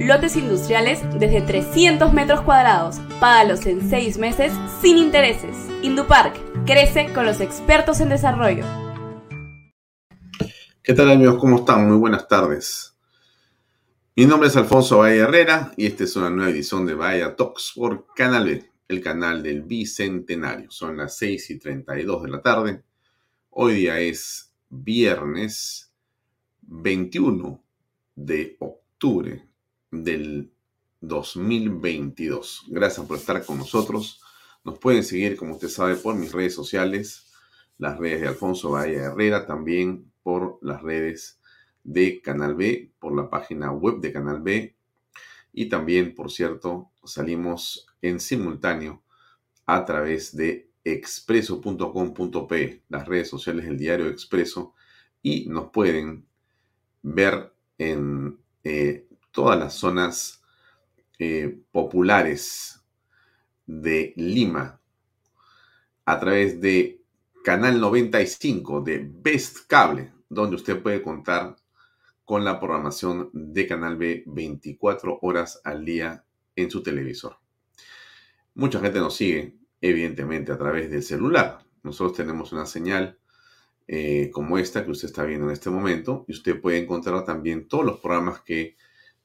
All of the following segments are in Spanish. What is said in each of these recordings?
lotes industriales desde 300 metros cuadrados. Págalos en 6 meses sin intereses. Indupark Crece con los expertos en desarrollo. ¿Qué tal amigos? ¿Cómo están? Muy buenas tardes. Mi nombre es Alfonso Valle Herrera y esta es una nueva edición de Vaya Talks por Canal B, el canal del Bicentenario. Son las 6 y 32 de la tarde. Hoy día es viernes 21 de octubre del 2022. Gracias por estar con nosotros. Nos pueden seguir, como usted sabe, por mis redes sociales, las redes de Alfonso Bahía Herrera, también por las redes de Canal B, por la página web de Canal B. Y también, por cierto, salimos en simultáneo a través de expreso.com.p, las redes sociales del diario Expreso, y nos pueden ver en eh, todas las zonas eh, populares de Lima a través de Canal 95 de Best Cable, donde usted puede contar con la programación de Canal B 24 horas al día en su televisor. Mucha gente nos sigue, evidentemente, a través del celular. Nosotros tenemos una señal eh, como esta que usted está viendo en este momento y usted puede encontrar también todos los programas que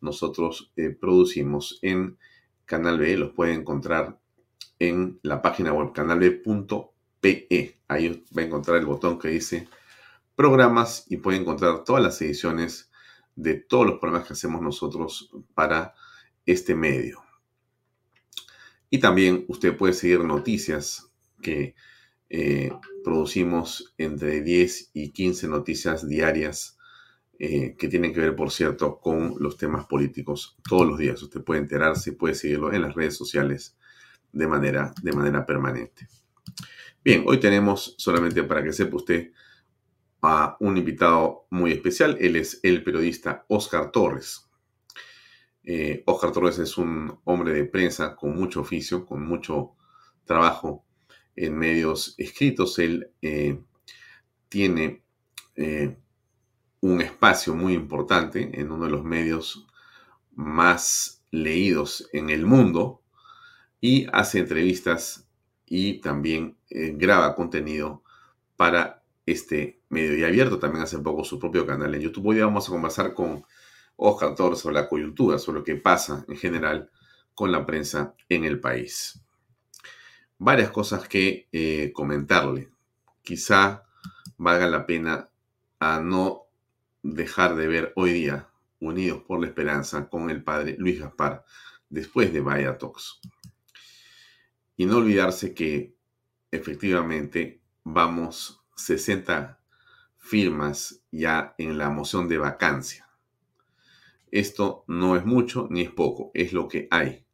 nosotros eh, producimos en Canal B. Los puede encontrar en la página web canalb.pe. Ahí va a encontrar el botón que dice programas y puede encontrar todas las ediciones de todos los programas que hacemos nosotros para este medio. Y también usted puede seguir noticias que eh, producimos entre 10 y 15 noticias diarias eh, que tienen que ver, por cierto, con los temas políticos todos los días. Usted puede enterarse, puede seguirlo en las redes sociales de manera, de manera permanente. Bien, hoy tenemos, solamente para que sepa usted, a un invitado muy especial. Él es el periodista Oscar Torres. Eh, Oscar Torres es un hombre de prensa con mucho oficio, con mucho trabajo en medios escritos. Él eh, tiene eh, un espacio muy importante en uno de los medios más leídos en el mundo, y hace entrevistas y también eh, graba contenido para este medio. Y abierto también hace poco su propio canal en YouTube. Hoy vamos a conversar con Oscar Torres sobre la coyuntura, sobre lo que pasa en general con la prensa en el país. Varias cosas que eh, comentarle. Quizá valga la pena a no dejar de ver hoy día Unidos por la Esperanza con el padre Luis Gaspar después de Vaya Talks. Y no olvidarse que efectivamente vamos 60 firmas ya en la moción de vacancia. Esto no es mucho ni es poco, es lo que hay.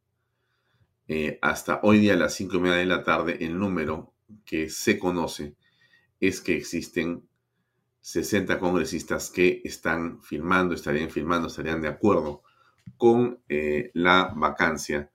Eh, hasta hoy día a las 5 y media de la tarde, el número que se conoce es que existen 60 congresistas que están firmando, estarían firmando, estarían de acuerdo con eh, la vacancia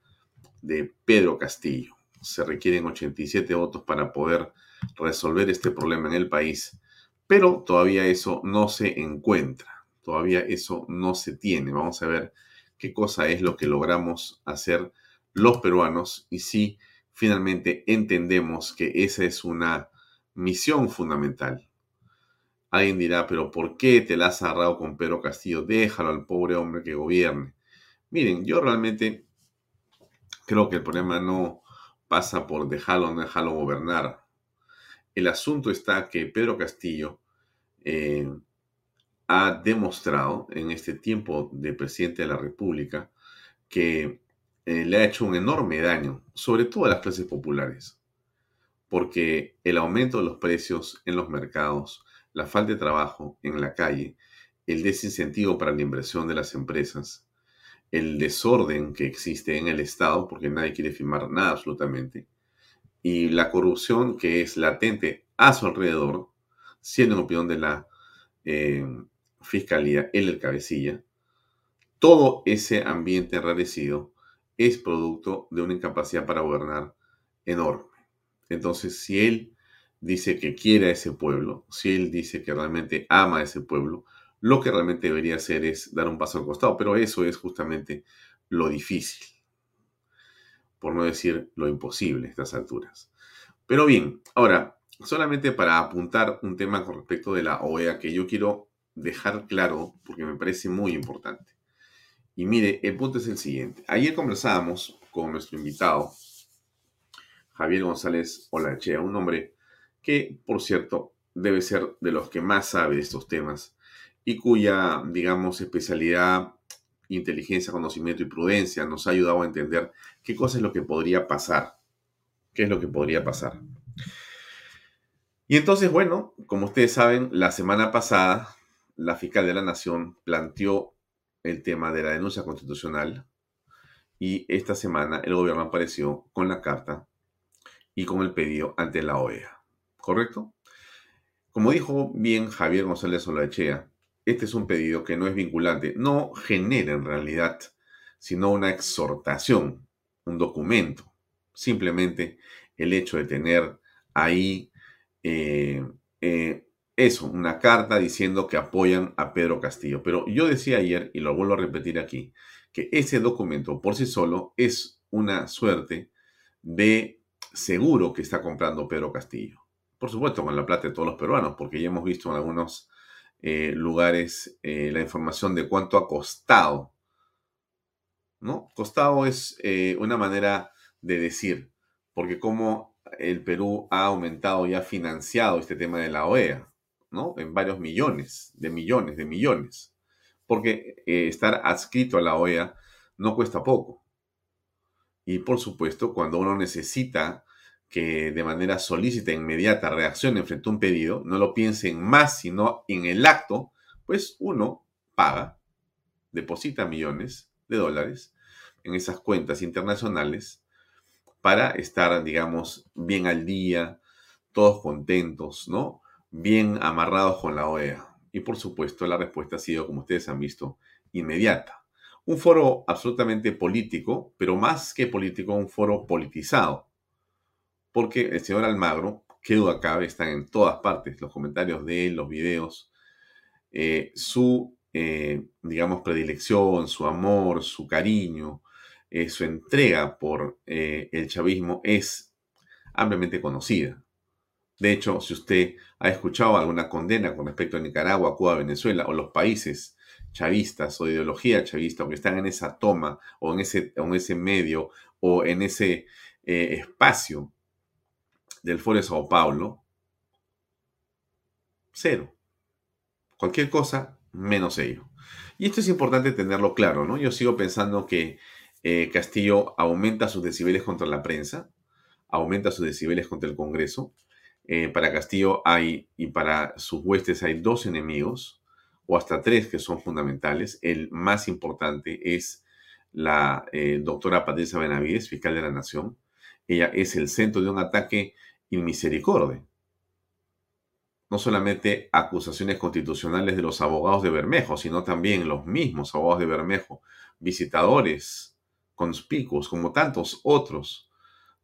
de Pedro Castillo se requieren 87 votos para poder resolver este problema en el país, pero todavía eso no se encuentra, todavía eso no se tiene. Vamos a ver qué cosa es lo que logramos hacer los peruanos y si finalmente entendemos que esa es una misión fundamental. Alguien dirá, pero ¿por qué te la has agarrado con Pedro Castillo? Déjalo al pobre hombre que gobierne. Miren, yo realmente creo que el problema no pasa por dejarlo o no dejarlo gobernar. El asunto está que Pedro Castillo eh, ha demostrado en este tiempo de presidente de la República que eh, le ha hecho un enorme daño, sobre todo a las clases populares, porque el aumento de los precios en los mercados, la falta de trabajo en la calle, el desincentivo para la inversión de las empresas, el desorden que existe en el Estado, porque nadie quiere firmar nada absolutamente, y la corrupción que es latente a su alrededor, siendo en opinión de la eh, Fiscalía, él el cabecilla, todo ese ambiente enrarecido es producto de una incapacidad para gobernar enorme. Entonces, si él dice que quiere a ese pueblo, si él dice que realmente ama a ese pueblo, lo que realmente debería hacer es dar un paso al costado, pero eso es justamente lo difícil, por no decir lo imposible a estas alturas. Pero bien, ahora, solamente para apuntar un tema con respecto de la OEA que yo quiero dejar claro porque me parece muy importante. Y mire, el punto es el siguiente. Ayer conversábamos con nuestro invitado, Javier González Olachea, un hombre que, por cierto, debe ser de los que más sabe de estos temas y cuya, digamos, especialidad, inteligencia, conocimiento y prudencia nos ha ayudado a entender qué cosa es lo que podría pasar. ¿Qué es lo que podría pasar? Y entonces, bueno, como ustedes saben, la semana pasada la fiscal de la Nación planteó el tema de la denuncia constitucional y esta semana el gobierno apareció con la carta y con el pedido ante la OEA. ¿Correcto? Como dijo bien Javier González Olaechea, este es un pedido que no es vinculante, no genera en realidad, sino una exhortación, un documento. Simplemente el hecho de tener ahí eh, eh, eso, una carta diciendo que apoyan a Pedro Castillo. Pero yo decía ayer, y lo vuelvo a repetir aquí, que ese documento por sí solo es una suerte de seguro que está comprando Pedro Castillo. Por supuesto, con la plata de todos los peruanos, porque ya hemos visto en algunos eh, lugares eh, la información de cuánto ha costado. ¿No? Costado es eh, una manera de decir, porque como el Perú ha aumentado y ha financiado este tema de la OEA. ¿no? En varios millones, de millones, de millones. Porque estar adscrito a la OEA no cuesta poco. Y por supuesto, cuando uno necesita que de manera solícita e inmediata reaccione frente a un pedido, no lo piense en más, sino en el acto, pues uno paga, deposita millones de dólares en esas cuentas internacionales para estar, digamos, bien al día, todos contentos, ¿no? bien amarrados con la OEA. Y por supuesto la respuesta ha sido, como ustedes han visto, inmediata. Un foro absolutamente político, pero más que político, un foro politizado. Porque el señor Almagro, que duda cabe, está en todas partes, los comentarios de él, los videos, eh, su, eh, digamos, predilección, su amor, su cariño, eh, su entrega por el chavismo es ampliamente conocida. De hecho, si usted ha escuchado alguna condena con respecto a Nicaragua, Cuba, Venezuela o los países chavistas o de ideología chavista o que están en esa toma o en ese, en ese medio o en ese espacio del Foro de Sao Paulo, cero. Cualquier cosa menos ello. Y esto es importante tenerlo claro, ¿no? Yo sigo pensando que eh, Castillo aumenta sus decibeles contra la prensa, aumenta sus decibeles contra el Congreso, eh, para Castillo hay, y para sus huestes hay dos enemigos, o hasta tres que son fundamentales. El más importante es la eh, doctora Patricia Benavides, fiscal de la Nación. Ella es el centro de un ataque inmisericordia. No solamente acusaciones constitucionales de los abogados de Bermejo, sino también los mismos abogados de Bermejo, visitadores conspicuos, como tantos otros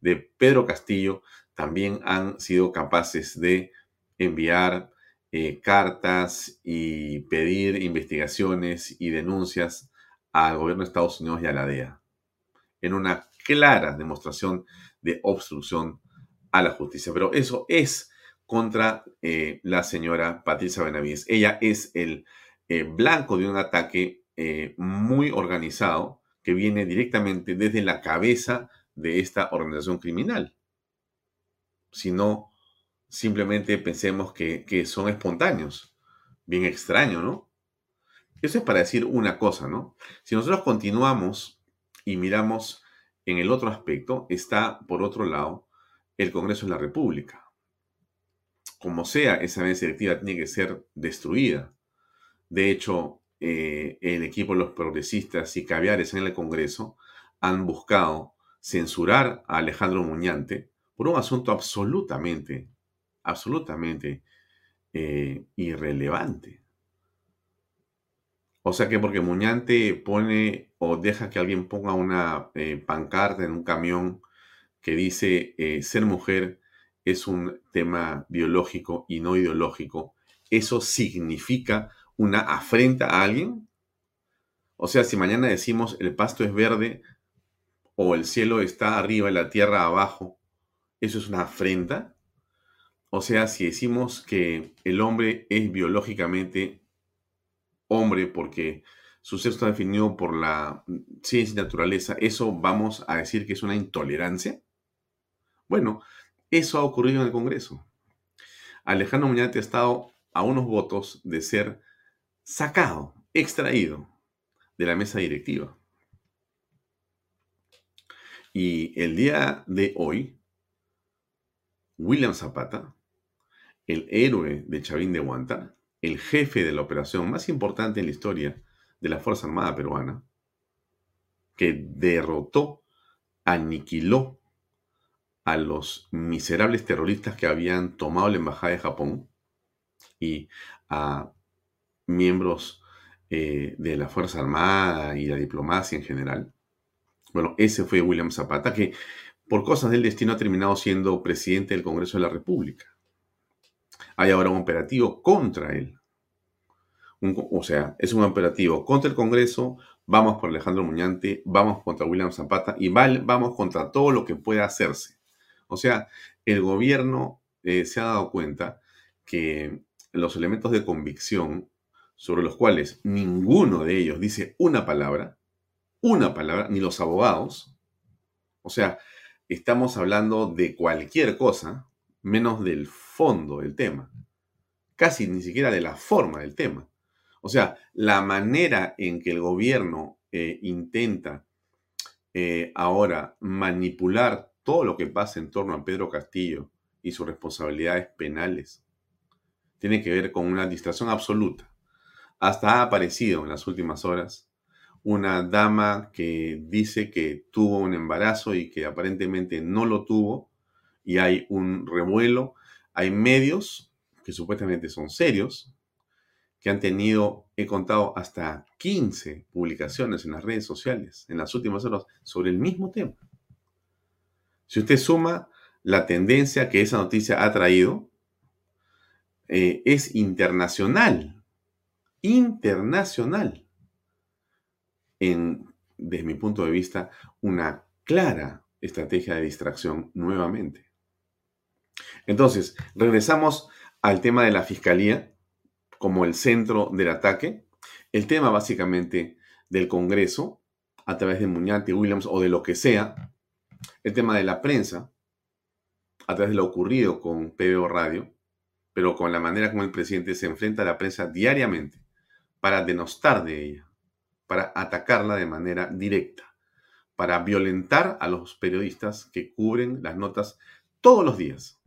de Pedro Castillo también han sido capaces de enviar eh, cartas y pedir investigaciones y denuncias al gobierno de Estados Unidos y a la DEA, en una clara demostración de obstrucción a la justicia. Pero eso es contra eh, la señora Patricia Benavides. Ella es el eh, blanco de un ataque eh, muy organizado que viene directamente desde la cabeza de esta organización criminal. Si no, simplemente pensemos que, que son espontáneos. Bien extraño, ¿no? Eso es para decir una cosa, ¿no? Si nosotros continuamos y miramos en el otro aspecto, está por otro lado el Congreso de la República. Como sea, esa mesa directiva tiene que ser destruida. De hecho, eh, el equipo de los progresistas y caviares en el Congreso han buscado censurar a Alejandro Muñante por un asunto absolutamente, absolutamente eh, irrelevante. O sea que porque Muñante pone o deja que alguien ponga una eh, pancarta en un camión que dice eh, ser mujer es un tema biológico y no ideológico, ¿eso significa una afrenta a alguien? O sea, si mañana decimos el pasto es verde o el cielo está arriba y la tierra abajo, ¿eso es una afrenta? O sea, si decimos que el hombre es biológicamente hombre porque su sexo está definido por la ciencia y naturaleza, ¿eso vamos a decir que es una intolerancia? Bueno, eso ha ocurrido en el Congreso. Alejandro Muñate ha estado a unos votos de ser sacado, extraído de la mesa directiva. Y el día de hoy, William Zapata, el héroe de Chavín de Guanta, el jefe de la operación más importante en la historia de la Fuerza Armada Peruana, que derrotó, aniquiló a los miserables terroristas que habían tomado la embajada de Japón y a miembros eh, de la Fuerza Armada y la diplomacia en general. Bueno, ese fue William Zapata, que por cosas del destino ha terminado siendo presidente del Congreso de la República. Hay ahora un operativo contra él. o sea, es un operativo contra el Congreso, vamos por Alejandro Muñante, vamos contra William Zapata y vamos contra todo lo que pueda hacerse. O sea, el gobierno eh, se ha dado cuenta que los elementos de convicción sobre los cuales ninguno de ellos dice una palabra, una palabra, ni los abogados, o sea, estamos hablando de cualquier cosa menos del fondo del tema, casi ni siquiera de la forma del tema. O sea, la manera en que el gobierno eh, intenta eh, ahora manipular todo lo que pasa en torno a Pedro Castillo y sus responsabilidades penales tiene que ver con una distracción absoluta. Hasta ha aparecido en las últimas horas una dama que dice que tuvo un embarazo y que aparentemente no lo tuvo y hay un revuelo. Hay medios que supuestamente son serios, que han tenido, he contado, hasta 15 publicaciones en las redes sociales en las últimas horas sobre el mismo tema. Si usted suma la tendencia que esa noticia ha traído, eh, es internacional. Internacional. En, desde mi punto de vista, una clara estrategia de distracción nuevamente. Entonces, regresamos al tema de la fiscalía como el centro del ataque. El tema básicamente del Congreso, a través de Muñante Williams o de lo que sea, el tema de la prensa, a través de lo ocurrido con PBO Radio, pero con la manera como el presidente se enfrenta a la prensa diariamente para denostar de ella, para atacarla de manera directa, para violentar a los periodistas que cubren las notas todos los días.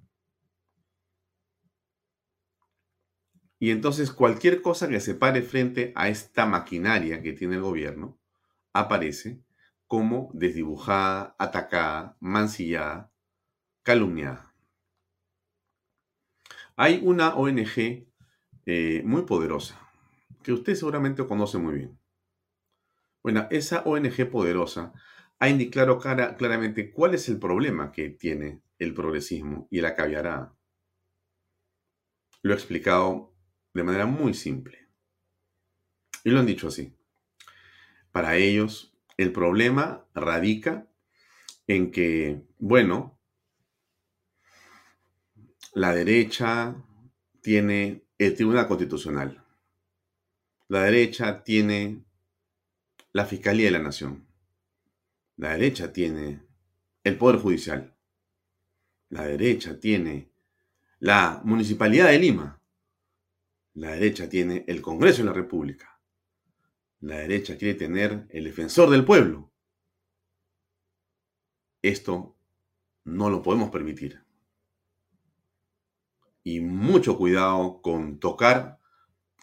Y entonces cualquier cosa que se pare frente a esta maquinaria que tiene el gobierno aparece como desdibujada, atacada, mancillada, calumniada. Hay una ONG eh, muy poderosa, que usted seguramente conoce muy bien. Bueno, esa ONG poderosa ha indicado claramente cuál es el problema que tiene el progresismo y la caviarada. Lo ha explicado de manera muy simple. Y lo han dicho así. Para ellos, el problema radica en que, bueno, la derecha tiene el Tribunal Constitucional. La derecha tiene la Fiscalía de la Nación. La derecha tiene el Poder Judicial. La derecha tiene la Municipalidad de Lima. La derecha tiene el Congreso de la República. La derecha quiere tener el defensor del pueblo. Esto no lo podemos permitir. Y mucho cuidado con tocar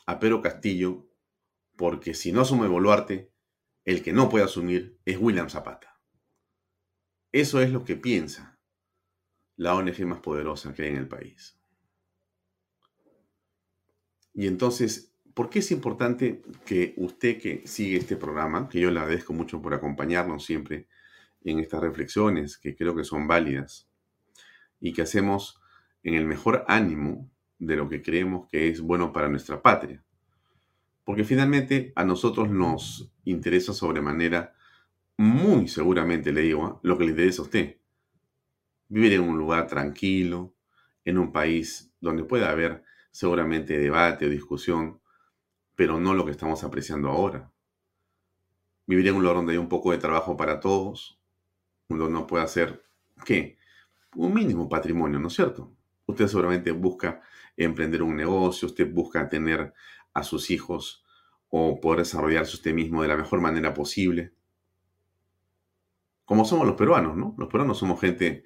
a Pedro Castillo, porque si no asume Boluarte, el que no puede asumir es William Zapata. Eso es lo que piensa la ONG más poderosa que hay en el país. Y entonces, ¿por qué es importante que usted que sigue este programa, que yo le agradezco mucho por acompañarnos siempre en estas reflexiones, que creo que son válidas, y que hacemos en el mejor ánimo de lo que creemos que es bueno para nuestra patria? Porque finalmente a nosotros nos interesa sobremanera, muy seguramente le digo, ¿ah? lo que le interesa a usted. Vivir en un lugar tranquilo, en un país donde pueda haber seguramente debate o discusión, pero no lo que estamos apreciando ahora. Vivir en un lugar donde hay un poco de trabajo para todos, donde uno puede hacer, ¿qué? Un mínimo patrimonio, ¿no es cierto? Usted seguramente busca emprender un negocio, usted busca tener a sus hijos o poder desarrollarse usted mismo de la mejor manera posible. Como somos los peruanos, ¿no? Los peruanos somos gente,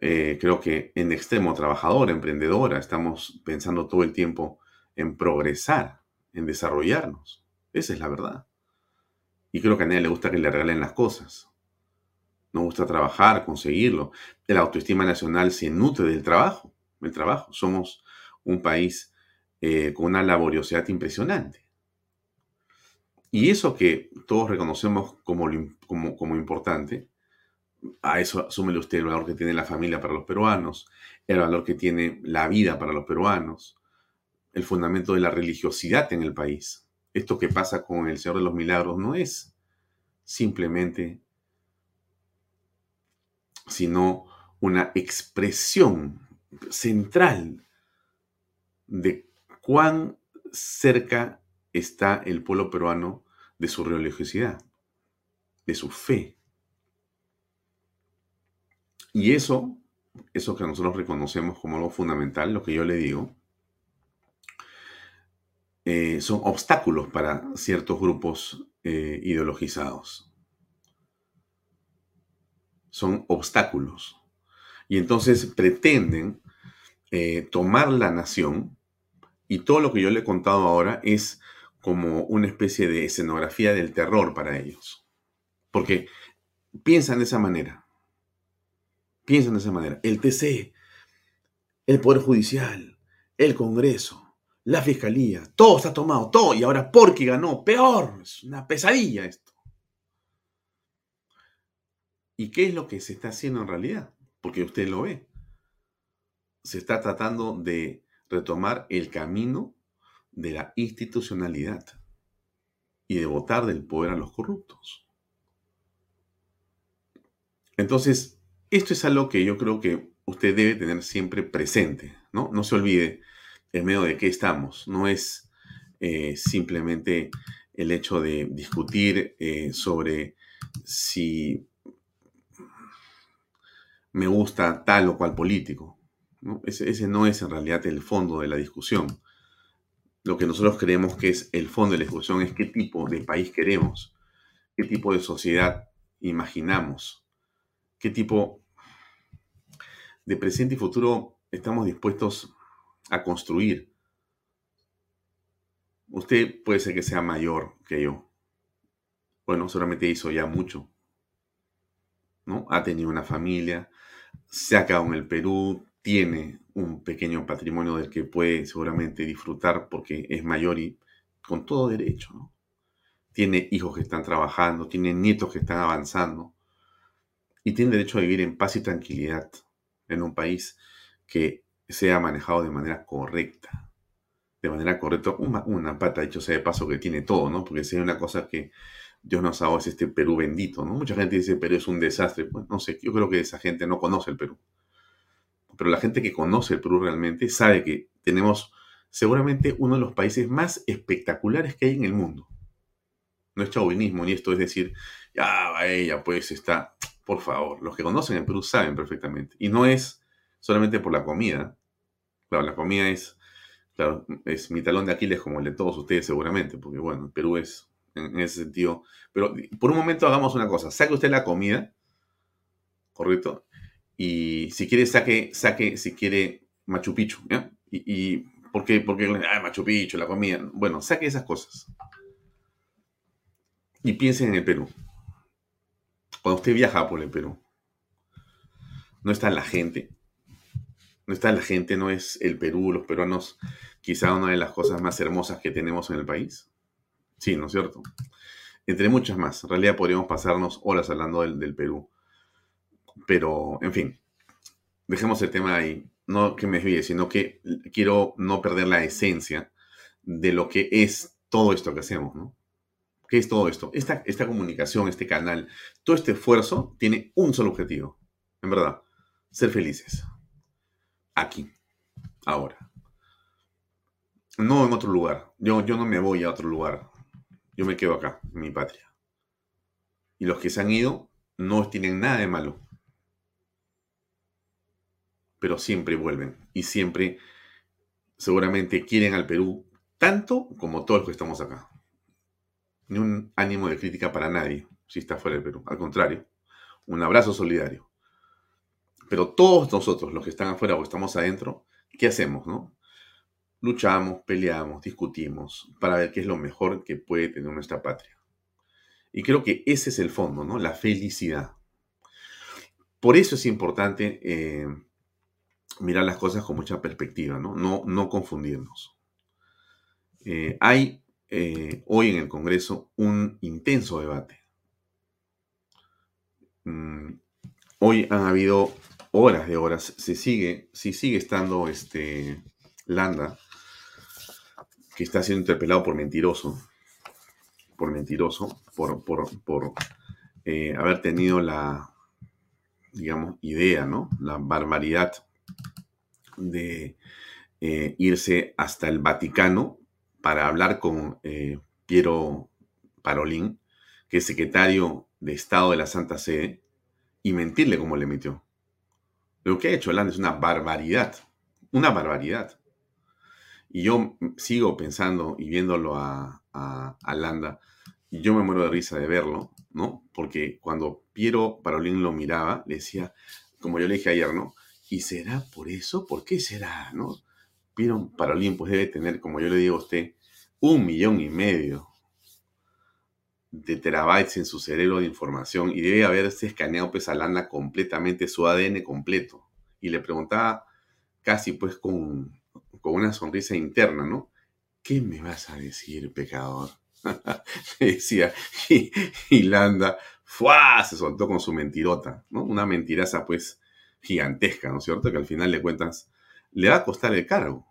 eh, creo que en extremo trabajadora, emprendedora, estamos pensando todo el tiempo en progresar, en desarrollarnos. Esa es la verdad. Y creo que a nadie le gusta que le regalen las cosas. Nos gusta trabajar, conseguirlo. La autoestima nacional se nutre del trabajo. Trabajo. Somos un país eh, con una laboriosidad impresionante. Y eso que todos reconocemos como, como, como importante, a eso asúmele usted el valor que tiene la familia para los peruanos, el valor que tiene la vida para los peruanos, el fundamento de la religiosidad en el país. Esto que pasa con el Señor de los Milagros no es simplemente sino una expresión central de cuán cerca está el pueblo peruano de su religiosidad, de su fe. Y eso, eso que nosotros reconocemos como algo fundamental, lo que yo le digo, eh, son obstáculos para ciertos grupos eh, ideologizados. Son obstáculos. Y entonces pretenden eh, tomar la nación y todo lo que yo le he contado ahora es como una especie de escenografía del terror para ellos. Porque piensan de esa manera. Piensan de esa manera. El TC, el Poder Judicial, el Congreso, la Fiscalía, todo está tomado, todo. Y ahora porque ganó, peor. Es una pesadilla esto. ¿Y qué es lo que se está haciendo en realidad? Porque usted lo ve. Se está tratando de retomar el camino de la institucionalidad y de votar del poder a los corruptos. Entonces, esto es algo que yo creo que usted debe tener siempre presente, ¿no? No se olvide en medio de qué estamos. No es eh, simplemente el hecho de discutir eh, sobre si me gusta tal o cual político. ese no es en realidad el fondo de la discusión lo que nosotros creemos que es el fondo de la discusión es qué tipo de país queremos, qué tipo de sociedad imaginamos, qué tipo de presente y futuro estamos dispuestos a construir. Usted puede ser que sea mayor que yo. Bueno, solamente hizo ya mucho. ¿no? Ha tenido una familia, se ha quedado en el Perú, tiene un pequeño patrimonio del que puede seguramente disfrutar porque es mayor y con todo derecho. Tiene hijos que están trabajando, tiene nietos que están avanzando. y tienen derecho a vivir en paz y tranquilidad en un país que sea manejado de manera correcta. De manera correcta, una, pata, dicho sea de paso, que tiene todo, ¿no? Porque si hay una cosa que Dios nos ha dado es este Perú bendito, ¿no? Mucha gente dice Perú es un desastre. Pues no sé, yo creo que esa gente no conoce el Perú. Pero la gente que conoce el Perú realmente sabe que tenemos seguramente uno de los países más espectaculares que hay en el mundo. No es chauvinismo ni esto es decir, ya, ella pues está, por favor, los que conocen el Perú saben perfectamente. Y no es solamente por la comida. Claro, la comida es, claro, es mi talón de Aquiles como el de todos ustedes seguramente, porque bueno, Perú es en ese sentido. Pero por un momento hagamos una cosa, saque usted la comida, ¿correcto? Y si quiere, saque, saque, si quiere, Machu Picchu. Y, y ¿por qué? Porque, ah, Machu Picchu, la comida. Bueno, saque esas cosas. Y piense en el Perú. Cuando usted viaja por el Perú, no está la gente. No está la gente, no es el Perú, los peruanos, quizá una de las cosas más hermosas que tenemos en el país. Sí, ¿no es cierto? Entre muchas más. En realidad podríamos pasarnos horas hablando del, del Perú. Pero, en fin, dejemos el tema ahí. No que me desvíe, sino que quiero no perder la esencia de lo que es todo esto que hacemos, ¿no? ¿Qué es todo esto? Esta, esta comunicación, este canal, todo este esfuerzo tiene un solo objetivo, en verdad, ser felices. Aquí, ahora. No en otro lugar. Yo, yo no me voy a otro lugar. Yo me quedo acá, en mi patria. Y los que se han ido no tienen nada de malo. Pero siempre vuelven. Y siempre, seguramente, quieren al Perú tanto como todos los que estamos acá ni un ánimo de crítica para nadie si está fuera del Perú. Al contrario, un abrazo solidario. Pero todos nosotros, los que están afuera o estamos adentro, ¿qué hacemos, no? Luchamos, peleamos, discutimos para ver qué es lo mejor que puede tener nuestra patria. Y creo que ese es el fondo, ¿no? La felicidad. Por eso es importante eh, mirar las cosas con mucha perspectiva, ¿no? No, no confundirnos. Eh, hay eh, hoy en el Congreso un intenso debate. Mm, hoy han habido horas de horas. Se sigue, si sigue estando este Landa, que está siendo interpelado por mentiroso, por mentiroso, por, por, eh, haber tenido la, digamos, idea, ¿no? La barbaridad de eh, irse hasta el Vaticano para hablar con eh, Piero Parolín, que es secretario de Estado de la Santa Sede, y mentirle como le metió. Lo que ha hecho Landa es una barbaridad, una barbaridad. Y yo sigo pensando y viéndolo a, a, Landa, y yo me muero de risa de verlo, ¿no? Porque cuando Piero Parolín lo miraba, le decía, como yo le dije ayer, ¿no? ¿Y será por eso? ¿Por qué será? ¿No? Piero Parolín pues debe tener, como yo le digo a usted, un millón y medio de terabytes en su cerebro de información y debe haberse escaneado pues a completamente su ADN completo. Y le preguntaba casi pues con, con una sonrisa interna, ¿no? ¿Qué me vas a decir, pecador? le decía, y, Landa, ¡fua! se soltó con su mentirota, ¿no? Una mentiraza pues gigantesca, ¿no es cierto? Que al final le cuentas, le va a costar el cargo.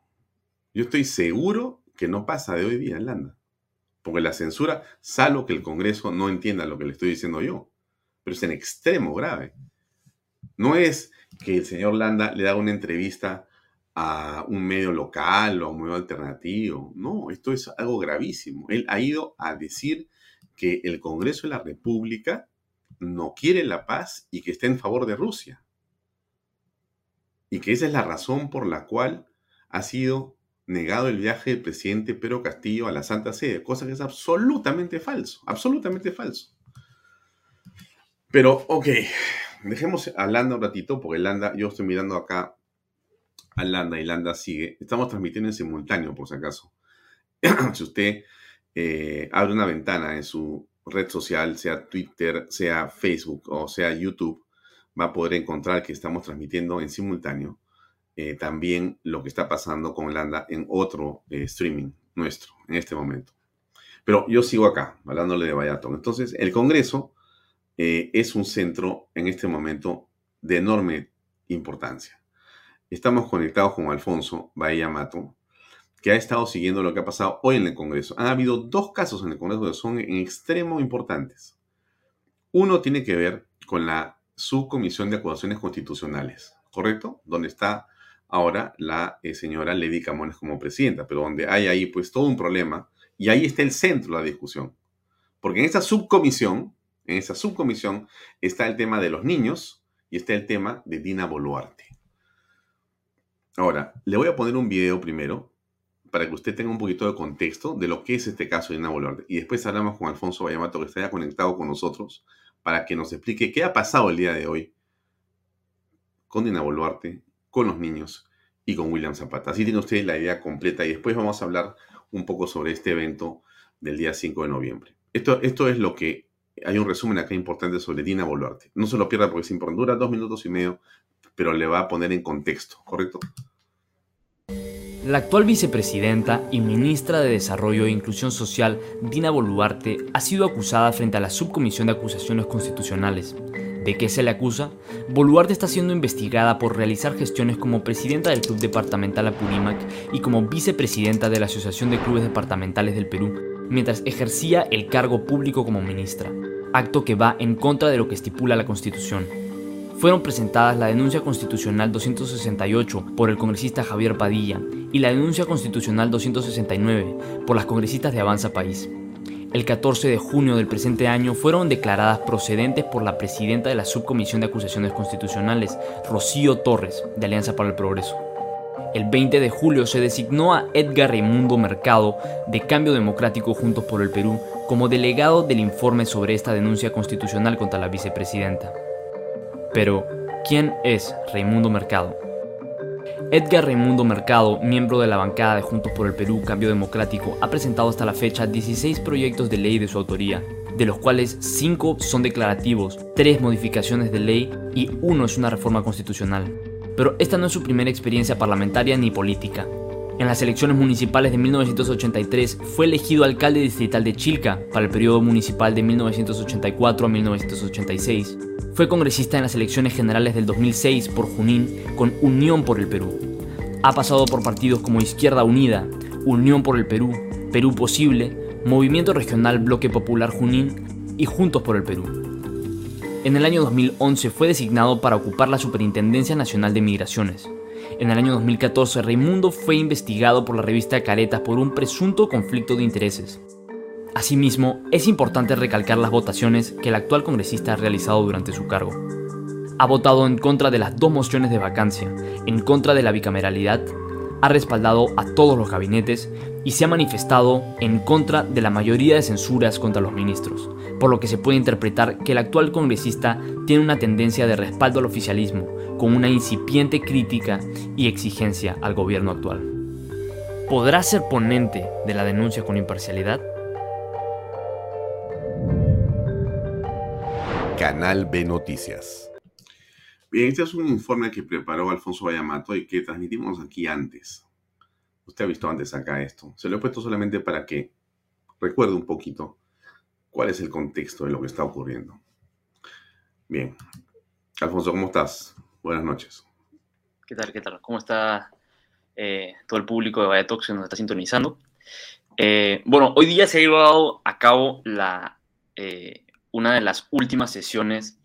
Yo estoy seguro que no pasa de hoy día en Landa. Porque la censura, salvo que el Congreso no entienda lo que le estoy diciendo yo, pero es en extremo grave. No es que el señor Landa le da una entrevista a un medio local o a un medio alternativo. No, esto es algo gravísimo. Él ha ido a decir que el Congreso de la República no quiere la paz y que está en favor de Rusia. Y que esa es la razón por la cual ha sido negado el viaje del presidente Pedro Castillo a la Santa Sede, cosa que es absolutamente falso, absolutamente falso. Pero, ok, dejemos a Landa un ratito, porque Landa, yo estoy mirando acá a Landa y Landa sigue. Estamos transmitiendo en simultáneo, por si acaso. si usted eh, abre una ventana en su red social, sea Twitter, sea Facebook o sea YouTube, va a poder encontrar que estamos transmitiendo en simultáneo eh, también lo que está pasando con Landa en otro eh, streaming nuestro en este momento. Pero yo sigo acá, hablándole de Bayaton. Entonces, el Congreso eh, es un centro en este momento de enorme importancia. Estamos conectados con Alfonso Bahía Mato, que ha estado siguiendo lo que ha pasado hoy en el Congreso. Han habido dos casos en el Congreso que son en extremo importantes. Uno tiene que ver con la subcomisión de acusaciones constitucionales, ¿correcto? Donde está ahora la eh, señora Lady Camones como presidenta, pero donde hay ahí pues todo un problema y ahí está el centro de la discusión. Porque en esa subcomisión, en esa subcomisión está el tema de los niños y está el tema de Dina Boluarte. Ahora, le voy a poner un video primero para que usted tenga un poquito de contexto de lo que es este caso de Dina Boluarte. Y después hablamos con Alfonso Vallamato, que está ya conectado con nosotros, para que nos explique qué ha pasado el día de hoy con Dina Boluarte, con los niños y con William Zapata. Así tiene usted la idea completa y después vamos a hablar un poco sobre este evento del día 5 de noviembre. Esto, esto es lo que hay un resumen acá importante sobre Dina Boluarte. No se lo pierda porque es importante, dura dos minutos y medio, pero le va a poner en contexto, ¿correcto? La actual vicepresidenta y ministra de Desarrollo e Inclusión Social, Dina Boluarte, ha sido acusada frente a la Subcomisión de Acusaciones Constitucionales. ¿De qué se le acusa? Boluarte está siendo investigada por realizar gestiones como presidenta del Club Departamental Apurímac y como vicepresidenta de la Asociación de Clubes Departamentales del Perú, mientras ejercía el cargo público como ministra, acto que va en contra de lo que estipula la Constitución fueron presentadas la denuncia constitucional 268 por el congresista Javier Padilla y la denuncia constitucional 269 por las congresistas de Avanza País. El 14 de junio del presente año fueron declaradas procedentes por la presidenta de la Subcomisión de Acusaciones Constitucionales, Rocío Torres, de Alianza para el Progreso. El 20 de julio se designó a Edgar Raimundo Mercado, de Cambio Democrático Juntos por el Perú, como delegado del informe sobre esta denuncia constitucional contra la vicepresidenta. Pero, ¿quién es Raimundo Mercado? Edgar Raimundo Mercado, miembro de la bancada de Juntos por el Perú Cambio Democrático, ha presentado hasta la fecha 16 proyectos de ley de su autoría, de los cuales 5 son declarativos, 3 modificaciones de ley y 1 es una reforma constitucional. Pero esta no es su primera experiencia parlamentaria ni política. En las elecciones municipales de 1983 fue elegido alcalde distrital de Chilca para el periodo municipal de 1984 a 1986 fue congresista en las elecciones generales del 2006 por Junín con Unión por el Perú. Ha pasado por partidos como Izquierda Unida, Unión por el Perú, Perú Posible, Movimiento Regional Bloque Popular Junín y Juntos por el Perú. En el año 2011 fue designado para ocupar la Superintendencia Nacional de Migraciones. En el año 2014, Raimundo fue investigado por la revista Caretas por un presunto conflicto de intereses. Asimismo, es importante recalcar las votaciones que el actual congresista ha realizado durante su cargo. Ha votado en contra de las dos mociones de vacancia, en contra de la bicameralidad, ha respaldado a todos los gabinetes y se ha manifestado en contra de la mayoría de censuras contra los ministros, por lo que se puede interpretar que el actual congresista tiene una tendencia de respaldo al oficialismo, con una incipiente crítica y exigencia al gobierno actual. ¿Podrá ser ponente de la denuncia con imparcialidad? Canal B Noticias. Bien, este es un informe que preparó Alfonso Vallamato y que transmitimos aquí antes. Usted ha visto antes acá esto. Se lo he puesto solamente para que recuerde un poquito cuál es el contexto de lo que está ocurriendo. Bien. Alfonso, ¿cómo estás? Buenas noches. ¿Qué tal? ¿Qué tal? ¿Cómo está eh, todo el público de Vallatox que nos está sintonizando? Eh, bueno, hoy día se ha llevado a cabo la eh, una de las últimas sesiones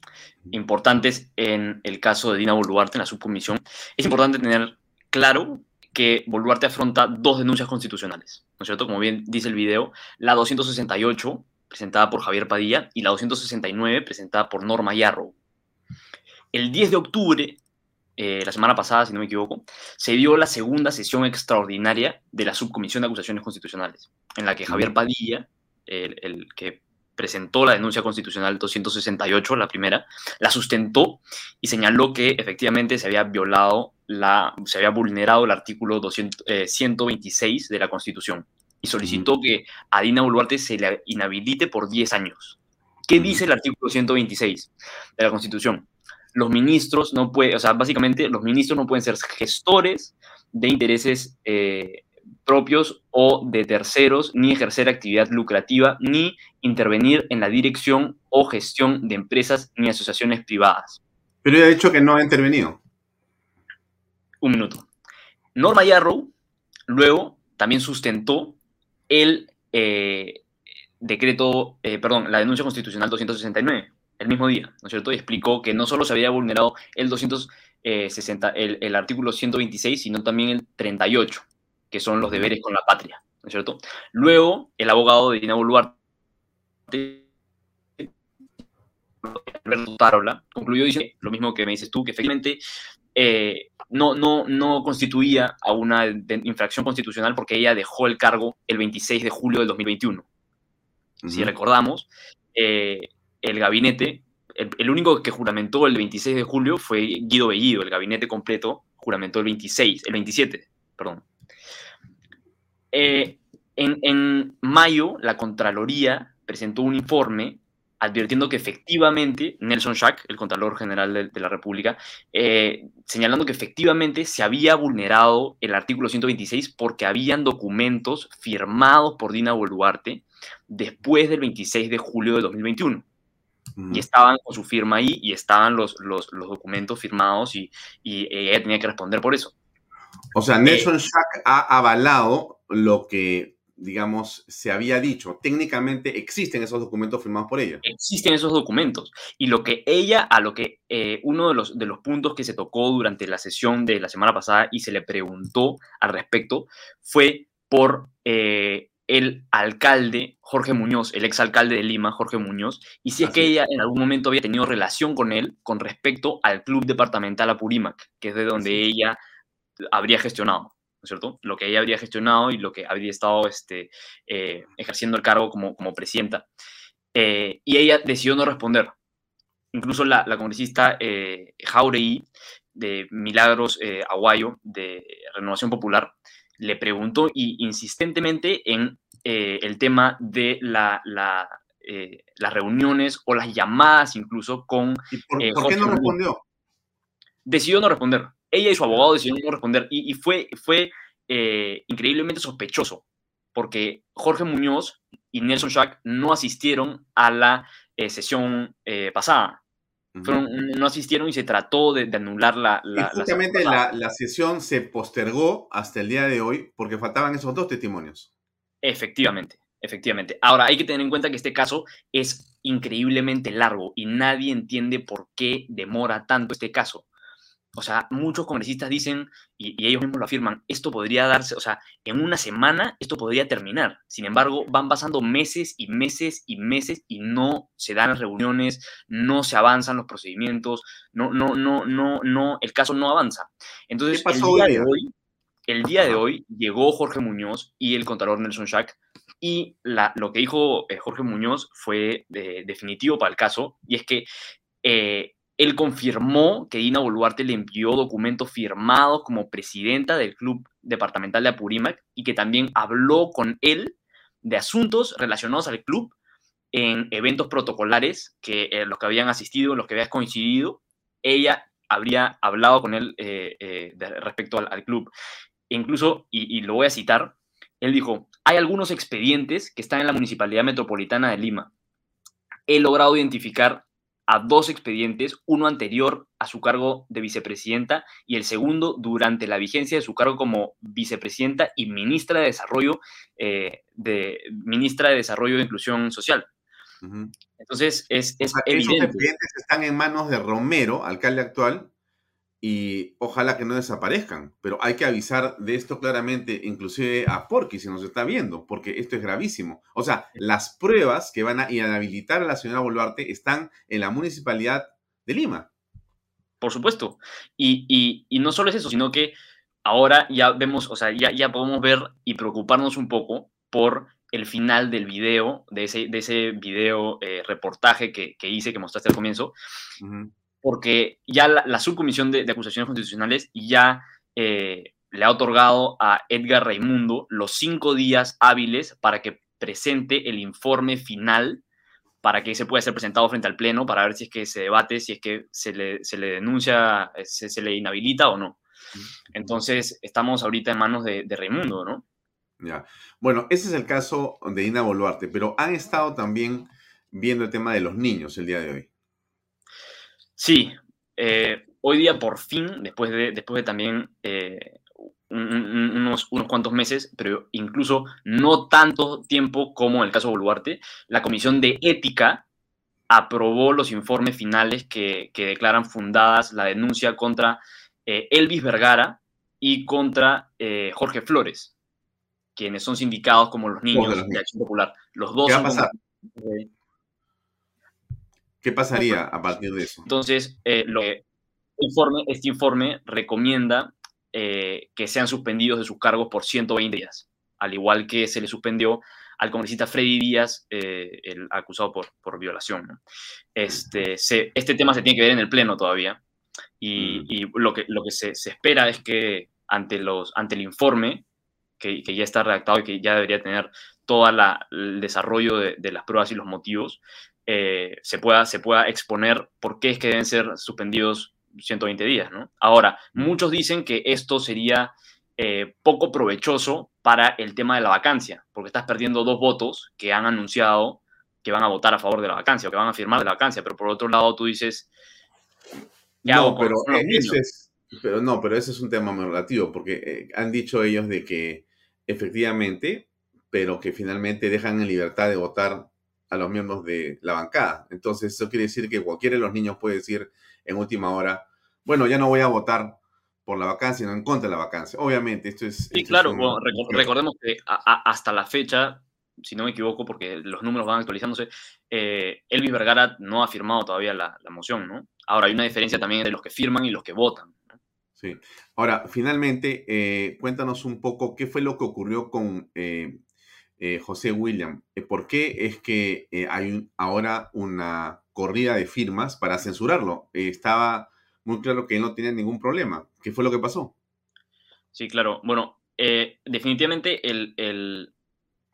importantes en el caso de Dina Boluarte en la subcomisión. Es importante tener claro que Boluarte afronta dos denuncias constitucionales, ¿no es cierto? Como bien dice el video, la 268, presentada por Javier Padilla, y la 269, presentada por Norma Yarrow. El 10 de octubre, eh, la semana pasada, si no me equivoco, se dio la segunda sesión extraordinaria de la Subcomisión de Acusaciones Constitucionales, en la que Javier Padilla, el, el que presentó la denuncia constitucional 268, la primera, la sustentó y señaló que efectivamente se había violado, la, se había vulnerado el artículo 200, 126 eh, de la Constitución y solicitó que a Dina Boluarte se le inhabilite por 10 años. ¿Qué dice el artículo 126 de la Constitución? Los ministros no pueden, o sea, básicamente los ministros no pueden ser gestores de intereses, eh, propios o de terceros, ni ejercer actividad lucrativa, ni intervenir en la dirección o gestión de empresas ni asociaciones privadas. Pero ya ha dicho que no ha intervenido. Un minuto. Norma Yarrow luego también sustentó el eh, decreto, eh, perdón, la denuncia constitucional 269, el mismo día, ¿no es cierto? Y explicó que no solo se había vulnerado el 260, el, el artículo 126, sino también el 38, que son los deberes con la patria, ¿no es cierto? Luego, el abogado de Dina Boluarte, Alberto Tarola, concluyó diciendo lo mismo que me dices tú, que efectivamente eh, no, no, no constituía a una infracción constitucional porque ella dejó el cargo el 26 de julio del 2021. Si recordamos, eh, el gabinete, el, único que juramentó el 26 de julio fue Guido Bellido, el gabinete completo juramentó el 26, el 27, perdón. Eh, en, en mayo, la Contraloría presentó un informe advirtiendo que efectivamente Nelson Schack, el Contralor General de, la República, eh, señalando que efectivamente se había vulnerado el artículo 126 porque habían documentos firmados por Dina Boluarte después del 26 de julio de 2021. Y estaban con su firma ahí y estaban los, los, documentos firmados y, y, ella tenía que responder por eso. O sea, Nelson eh, ha avalado lo que digamos, se había dicho. Técnicamente existen esos documentos firmados por ella. Existen esos documentos. Y lo que ella, a lo que eh, uno de los, de los puntos que se tocó durante la sesión de la semana pasada y se le preguntó al respecto, fue por eh, el alcalde Jorge Muñoz, el exalcalde de Lima, Jorge Muñoz, y si es que ella en algún momento había tenido relación con él con respecto al club departamental Apurímac, que es de donde ella habría gestionado. ¿No es cierto? Lo que ella habría gestionado y lo que habría estado este, eh, ejerciendo el cargo como, como presidenta. Eh, y ella decidió no responder. Incluso la, la congresista eh, Jauregui, de Milagros eh, Aguayo, de Renovación Popular, le preguntó y, insistentemente en el tema de la, la, las reuniones o las llamadas incluso con... por, qué no respondió? Decidió no responder ella y su abogado decidieron no responder y, fue, fue eh, increíblemente sospechoso porque Jorge Muñoz y Nelson Schack no asistieron a la eh, sesión eh, pasada. no asistieron y se trató de, anular la, la, justamente la, la, sesión se postergó hasta el día de hoy porque faltaban esos dos testimonios. Efectivamente, efectivamente. Ahora, hay que tener en cuenta que este caso es increíblemente largo y nadie entiende por qué demora tanto este caso. O sea, muchos congresistas dicen, y, ellos mismos lo afirman, esto podría darse, o sea, en una semana esto podría terminar. Sin embargo, van pasando meses y meses y meses y no se dan las reuniones, no se avanzan los procedimientos, no, no, no, no, no, el caso no avanza. Entonces, el día de hoy, el día de hoy llegó Jorge Muñoz y el contador Nelson Schack y la, lo que dijo eh, Jorge Muñoz fue definitivo para el caso, y es que eh, él confirmó que Dina Boluarte le envió documentos firmados como presidenta del Club Departamental de Apurímac y que también habló con él de asuntos relacionados al club en eventos protocolares que eh, los que habían asistido, los que habían coincidido, ella habría hablado con él eh, eh, respecto al, club. E incluso, y, y lo voy a citar, él dijo, hay algunos expedientes que están en la Municipalidad Metropolitana de Lima. He logrado identificar a dos expedientes, uno anterior a su cargo de vicepresidenta y el segundo durante la vigencia de su cargo como vicepresidenta y ministra de Desarrollo, eh, de, ministra de Desarrollo e Inclusión Social. Entonces, es, es evidente. Esos expedientes están en manos de Romero, alcalde actual, y ojalá que no desaparezcan. Pero hay que avisar de esto claramente, inclusive a Porky, si nos está viendo, porque esto es gravísimo. O sea, las pruebas que van a inhabilitar a la señora Boluarte están en la municipalidad de Lima. Por supuesto. Y, no solo es eso, sino que ahora ya vemos, o sea, ya, ya podemos ver y preocuparnos un poco por el final del video, de ese, de ese video eh, reportaje que, hice, que mostraste al comienzo, porque ya la, subcomisión de, acusaciones constitucionales ya eh, le ha otorgado a Edgar Raimundo los cinco días hábiles para que presente el informe final para que se pueda ser presentado frente al Pleno, para ver si es que se debate, si es que se le, se le denuncia, se, se, le inhabilita o no. Entonces, estamos ahorita en manos de, de Raimundo, ¿no? Ya. Bueno, ese es el caso de Dina Boluarte, pero han estado también viendo el tema de los niños el día de hoy. Sí, eh, hoy día por fin, después de, después de también eh, unos, unos cuantos meses, pero incluso no tanto tiempo como en el caso de Boluarte, la Comisión de Ética aprobó los informes finales que, declaran fundadas la denuncia contra eh, Elvis Vergara y contra Jorge Flores quienes son sindicados como los niños de, Acción Popular. Los dos ¿Qué va a pasar? ¿Qué pasaría a partir de eso? Entonces, eh, lo informe, este informe recomienda eh, que sean suspendidos de sus cargos por 120 días, al igual que se le suspendió al congresista Freddy Díaz, eh, el acusado por, por violación. Este, este tema se tiene que ver en el Pleno todavía, y, mm. y lo que, lo que se, se, espera es que ante, los, ante el informe que, ya está redactado y que ya debería tener todo el desarrollo de, las pruebas y los motivos, eh, se, pueda, se pueda exponer por qué es que deben ser suspendidos 120 días. ¿no? Ahora, muchos dicen que esto sería eh, poco provechoso para el tema de la vacancia, porque estás perdiendo dos votos que han anunciado que van a votar a favor de la vacancia o que van a firmar de la vacancia, pero por otro lado tú dices... no, pero es, pero no, pero ese es un tema muy relativo, porque eh, han dicho ellos de que efectivamente, pero que finalmente dejan en libertad de votar a los miembros de la bancada. Entonces, eso quiere decir que cualquiera de los niños puede decir en última hora, bueno, ya no voy a votar por la vacancia, no en contra de la vacancia. Obviamente, esto es... Sí, claro, recordemos que hasta la fecha, si no me equivoco, porque los números van actualizándose, eh, Elvis Vergara no ha firmado todavía la, la moción, ¿no? Ahora, hay una diferencia también entre los que firman y los que votan. Sí. Ahora, finalmente, eh, cuéntanos un poco qué fue lo que ocurrió con eh, eh, José William. ¿Por qué es que hay ahora una corrida de firmas para censurarlo? estaba muy claro que él no tenía ningún problema. ¿Qué fue lo que pasó? Sí, claro. Bueno, definitivamente el,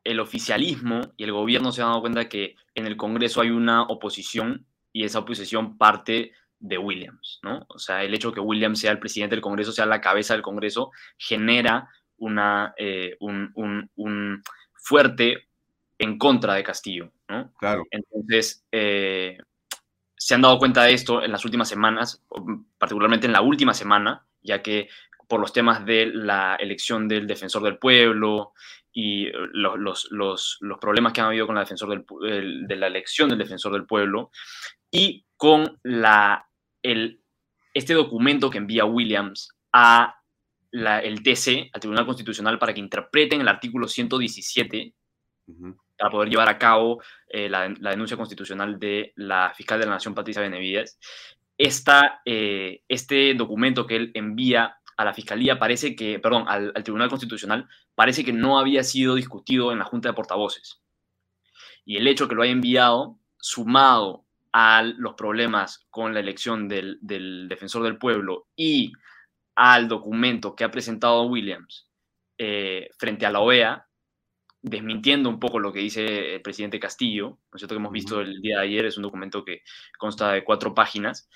el oficialismo y el gobierno se han dado cuenta que en el Congreso hay una oposición y esa oposición parte de Williams, ¿no? O sea, el hecho de que Williams sea el presidente del Congreso, sea la cabeza del Congreso, genera una, eh, un, fuerte en contra de Castillo, ¿no? Claro. Entonces, eh, se han dado cuenta de esto en las últimas semanas, particularmente en la última semana, ya que por los temas de la elección del defensor del pueblo y los, los, problemas que han habido con la, defensor del, de la elección del defensor del pueblo, y con la, el, este documento que envía Williams a el TC, al Tribunal Constitucional, para que interpreten el artículo 117 para poder llevar a cabo eh, la, denuncia constitucional de la fiscal de la Nación, Patricia Benavides. Esta, eh, este documento que él envía a la Fiscalía parece que, perdón, al, al, Tribunal Constitucional, parece que no había sido discutido en la Junta de Portavoces. Y el hecho que lo haya enviado, sumado a los problemas con la elección del, defensor del pueblo y al documento que ha presentado Williams eh, frente a la OEA, desmintiendo un poco lo que dice el presidente Castillo, ¿no es cierto? Que hemos visto el día de ayer, es un documento que consta de cuatro páginas,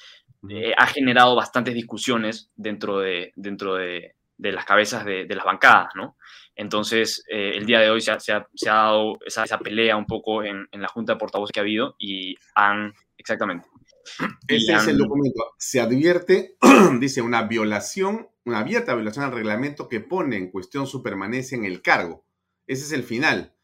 eh, ha generado bastantes discusiones dentro de, dentro de, las cabezas de, las bancadas, ¿no? Entonces, eh, el día de hoy se ha, dado esa, pelea un poco en, en, la junta de portavoces que ha habido y han Exactamente. Ese es el documento. Se advierte, dice, una violación, una abierta violación al reglamento que pone en cuestión su permanencia en el cargo. Ese es el final.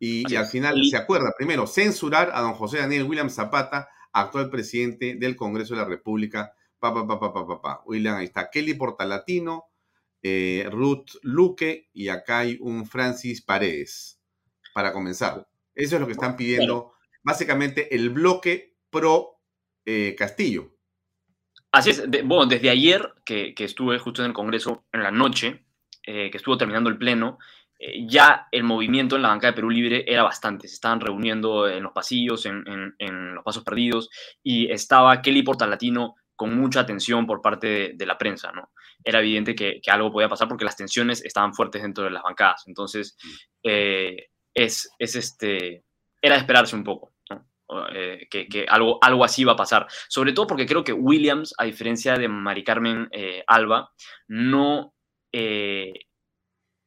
Y, al final se acuerda, primero, censurar a don José Daniel William Zapata, actual presidente del Congreso de la República. Pa, pa, pa, pa, pa, pa, William, ahí está Kelly Portalatino, eh, Ruth Luque y acá hay un Francis Paredes, para comenzar. Eso es lo que están pidiendo. Básicamente el bloque pro eh, Castillo. Así es. bueno, desde ayer que, estuve justo en el Congreso en la noche, eh, que estuvo terminando el pleno, ya el movimiento en la banca de Perú Libre era bastante. Se estaban reuniendo en los pasillos, en, los pasos perdidos, y estaba Kelly Portalatino con mucha atención por parte de, la prensa, ¿no? Era evidente que, algo podía pasar porque las tensiones estaban fuertes dentro de las bancadas. Entonces, mm. es, es, este, era de esperarse un poco. Eh, que, algo, algo así va a pasar. Sobre todo porque creo que Williams, a diferencia de Mari Carmen eh, Alba, no eh,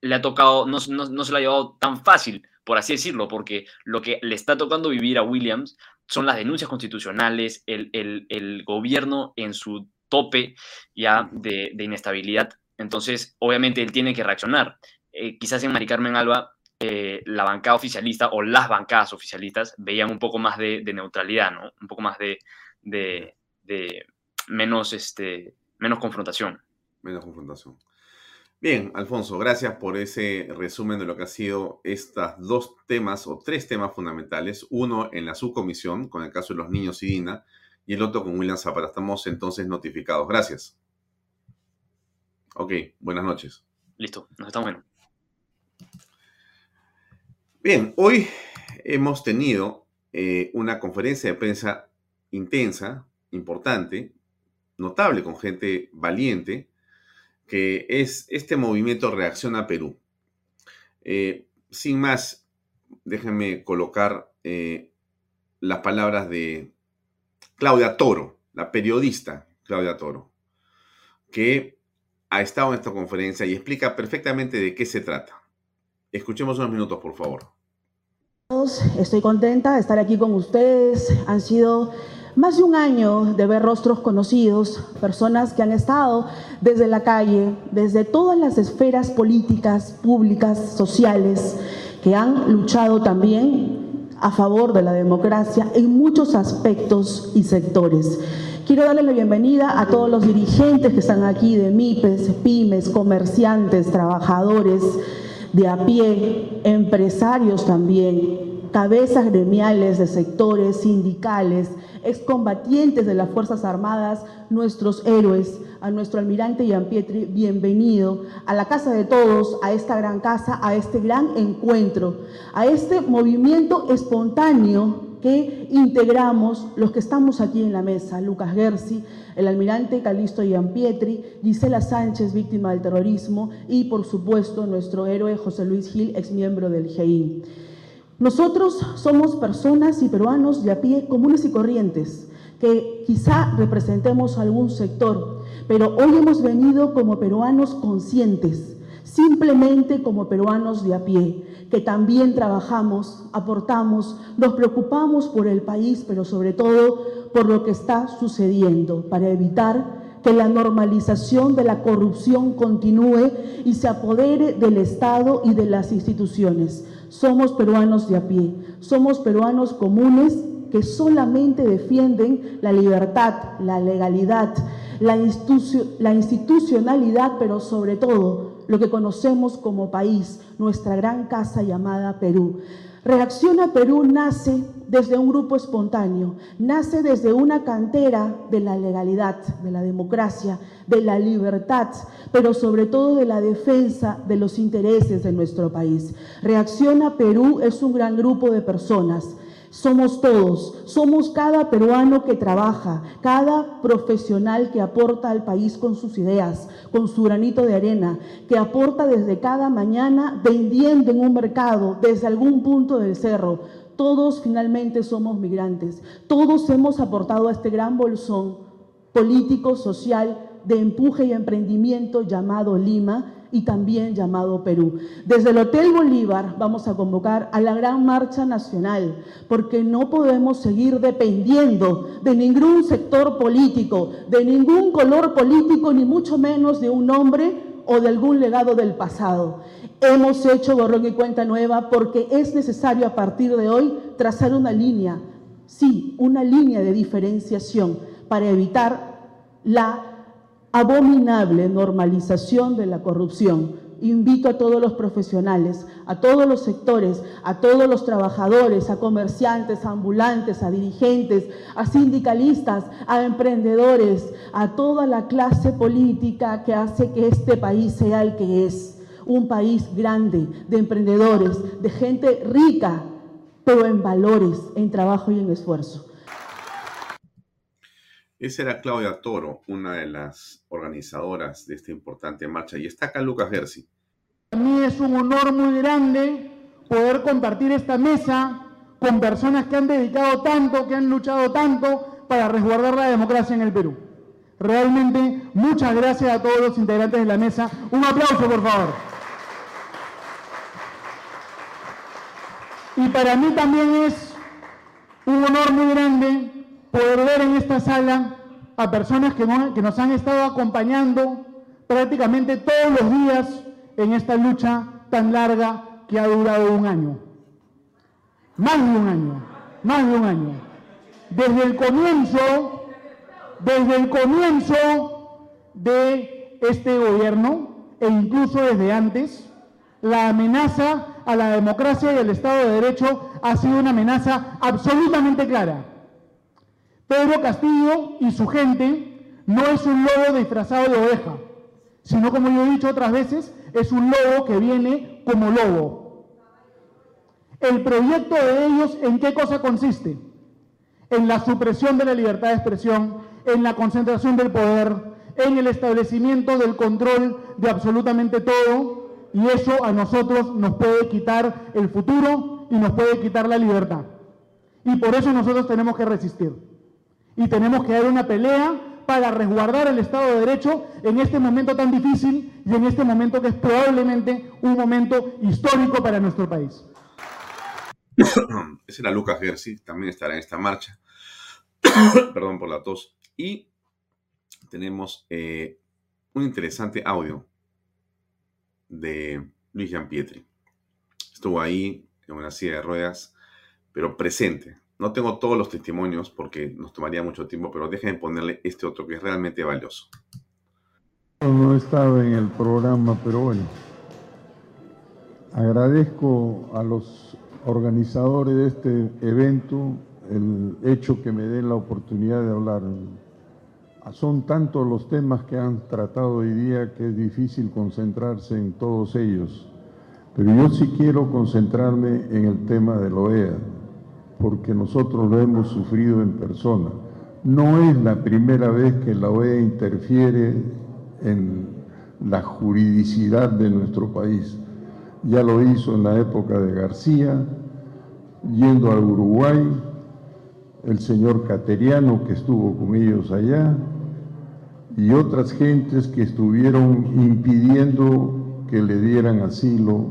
le ha tocado, no, no, no se lo ha llevado tan fácil, por así decirlo, porque lo que le está tocando vivir a Williams son las denuncias constitucionales, el, el, el gobierno en su tope ya de, de, inestabilidad. Entonces, obviamente, él tiene que reaccionar. Eh, quizás en Mari Carmen Alba, eh, la bancada oficialista o las bancadas oficialistas veían un poco más de, de neutralidad, ¿no? Un poco más de, de, menos, este, menos confrontación. Menos confrontación. Bien, Alfonso, gracias por ese resumen de lo que ha sido estos dos temas o tres temas fundamentales. Uno en la subcomisión, con el caso de los niños y Dina, y el otro con William Zapata. Estamos entonces notificados. Gracias. Ok, buenas noches. Listo, nos estamos viendo. Bien, hoy hemos tenido eh, una conferencia de prensa intensa, importante, notable, con gente valiente que es este movimiento Reacciona Perú. Eh, sin más, déjenme colocar eh, las palabras de Claudia Toro, la periodista Claudia Toro, que ha estado en esta conferencia y explica perfectamente de qué se trata. Escuchemos unos minutos, por favor. Estoy contenta de estar aquí con ustedes. Han sido más de un año de ver rostros conocidos, personas que han estado desde la calle, desde todas las esferas políticas, públicas, sociales, que han luchado también a favor de la democracia en muchos aspectos y sectores. Quiero darle la bienvenida a todos los dirigentes que están aquí de MIPES, pymes, comerciantes, trabajadores de a pie, empresarios también, cabezas gremiales de sectores sindicales, excombatientes de las Fuerzas Armadas, nuestros héroes, a nuestro almirante Pietri, bienvenido a la casa de todos, a esta gran casa, a este gran encuentro, a este movimiento espontáneo que integramos los que estamos aquí en la mesa, Lucas Gersi, el almirante Calisto Pietri, Gisela Sánchez, víctima del terrorismo, y por supuesto nuestro héroe José Luis Gil, exmiembro del GEIN. Nosotros somos personas y peruanos de a pie comunes y corrientes, que quizá representemos algún sector, pero hoy hemos venido como peruanos conscientes, simplemente como peruanos de a pie, que también trabajamos, aportamos, nos preocupamos por el país, pero sobre todo por lo que está sucediendo, para evitar que la normalización de la corrupción continúe y se apodere del Estado y de las instituciones. Somos peruanos de a pie, somos peruanos comunes que solamente defienden la libertad, la legalidad, la, institucionalidad, pero sobre todo lo que conocemos como país, nuestra gran casa llamada Perú. Reacciona Perú nace desde un grupo espontáneo, nace desde una cantera de la legalidad, de la democracia, de la libertad, pero sobre todo de la defensa de los intereses de nuestro país. Reacciona Perú es un gran grupo de personas somos todos, somos cada peruano que trabaja, cada profesional que aporta al país con sus ideas, con su granito de arena, que aporta desde cada mañana vendiendo en un mercado, desde algún punto del cerro. Todos finalmente somos migrantes, todos hemos aportado a este gran bolsón político, social, de empuje y emprendimiento llamado Lima, y también llamado Perú. Desde el Hotel Bolívar vamos a convocar a la gran marcha nacional, porque no podemos seguir dependiendo de ningún sector político, de ningún color político, ni mucho menos de un hombre o de algún legado del pasado. Hemos hecho borrón y cuenta nueva porque es necesario a partir de hoy trazar una línea, sí, una línea de diferenciación para evitar la abominable normalización de la corrupción. Invito a todos los profesionales, a todos los sectores, a todos los trabajadores, a comerciantes, a ambulantes, a dirigentes, a sindicalistas, a emprendedores, a toda la clase política que hace que este país sea el que es. Un país grande, de emprendedores, de gente rica, pero en valores, en trabajo y en esfuerzo. Esa era Claudia Toro, una de las organizadoras de esta importante marcha. Y está acá Lucas Gersi. Para mí es un honor muy grande poder compartir esta mesa con personas que han dedicado tanto, que han luchado tanto para resguardar la democracia en el Perú. Realmente, muchas gracias a todos los integrantes de la mesa. Un aplauso, por favor. Y para mí también es un honor muy grande poder ver en esta sala a personas que, que nos han estado acompañando prácticamente todos los días en esta lucha tan larga que ha durado un año. Más de un año, más de un año. Desde el comienzo, desde el comienzo de este gobierno, e incluso desde antes, la amenaza a la democracia y al Estado de Derecho ha sido una amenaza absolutamente clara. Pedro Castillo y su gente no es un lobo disfrazado de oveja, sino como yo he dicho otras veces, es un lobo que viene como lobo. El proyecto de ellos, ¿en qué cosa consiste? En la supresión de la libertad de expresión, en la concentración del poder, en el establecimiento del control de absolutamente todo, y eso a nosotros nos puede quitar el futuro y nos puede quitar la libertad. Y por eso nosotros tenemos que resistir. Y tenemos que dar una pelea para resguardar el Estado de Derecho en este momento tan difícil y en este momento que es probablemente un momento histórico para nuestro país. Ese era Lucas Gersi, también estará en esta marcha. Perdón por la tos. Y tenemos eh, un interesante audio de Luis Pietri. Estuvo ahí en una silla de ruedas, pero presente, no tengo todos los testimonios porque nos tomaría mucho tiempo, pero déjenme ponerle este otro que es realmente valioso. No estaba en el programa, pero bueno. Agradezco a los organizadores de este evento el hecho que me den la oportunidad de hablar. Son tantos los temas que han tratado hoy día que es difícil concentrarse en todos ellos. Pero yo sí quiero concentrarme en el tema de la OEA porque nosotros lo hemos sufrido en persona. No es la primera vez que la OEA interfiere en la juridicidad de nuestro país. Ya lo hizo en la época de García, yendo al Uruguay, el señor Cateriano que estuvo con ellos allá, y otras gentes que estuvieron impidiendo que le dieran asilo,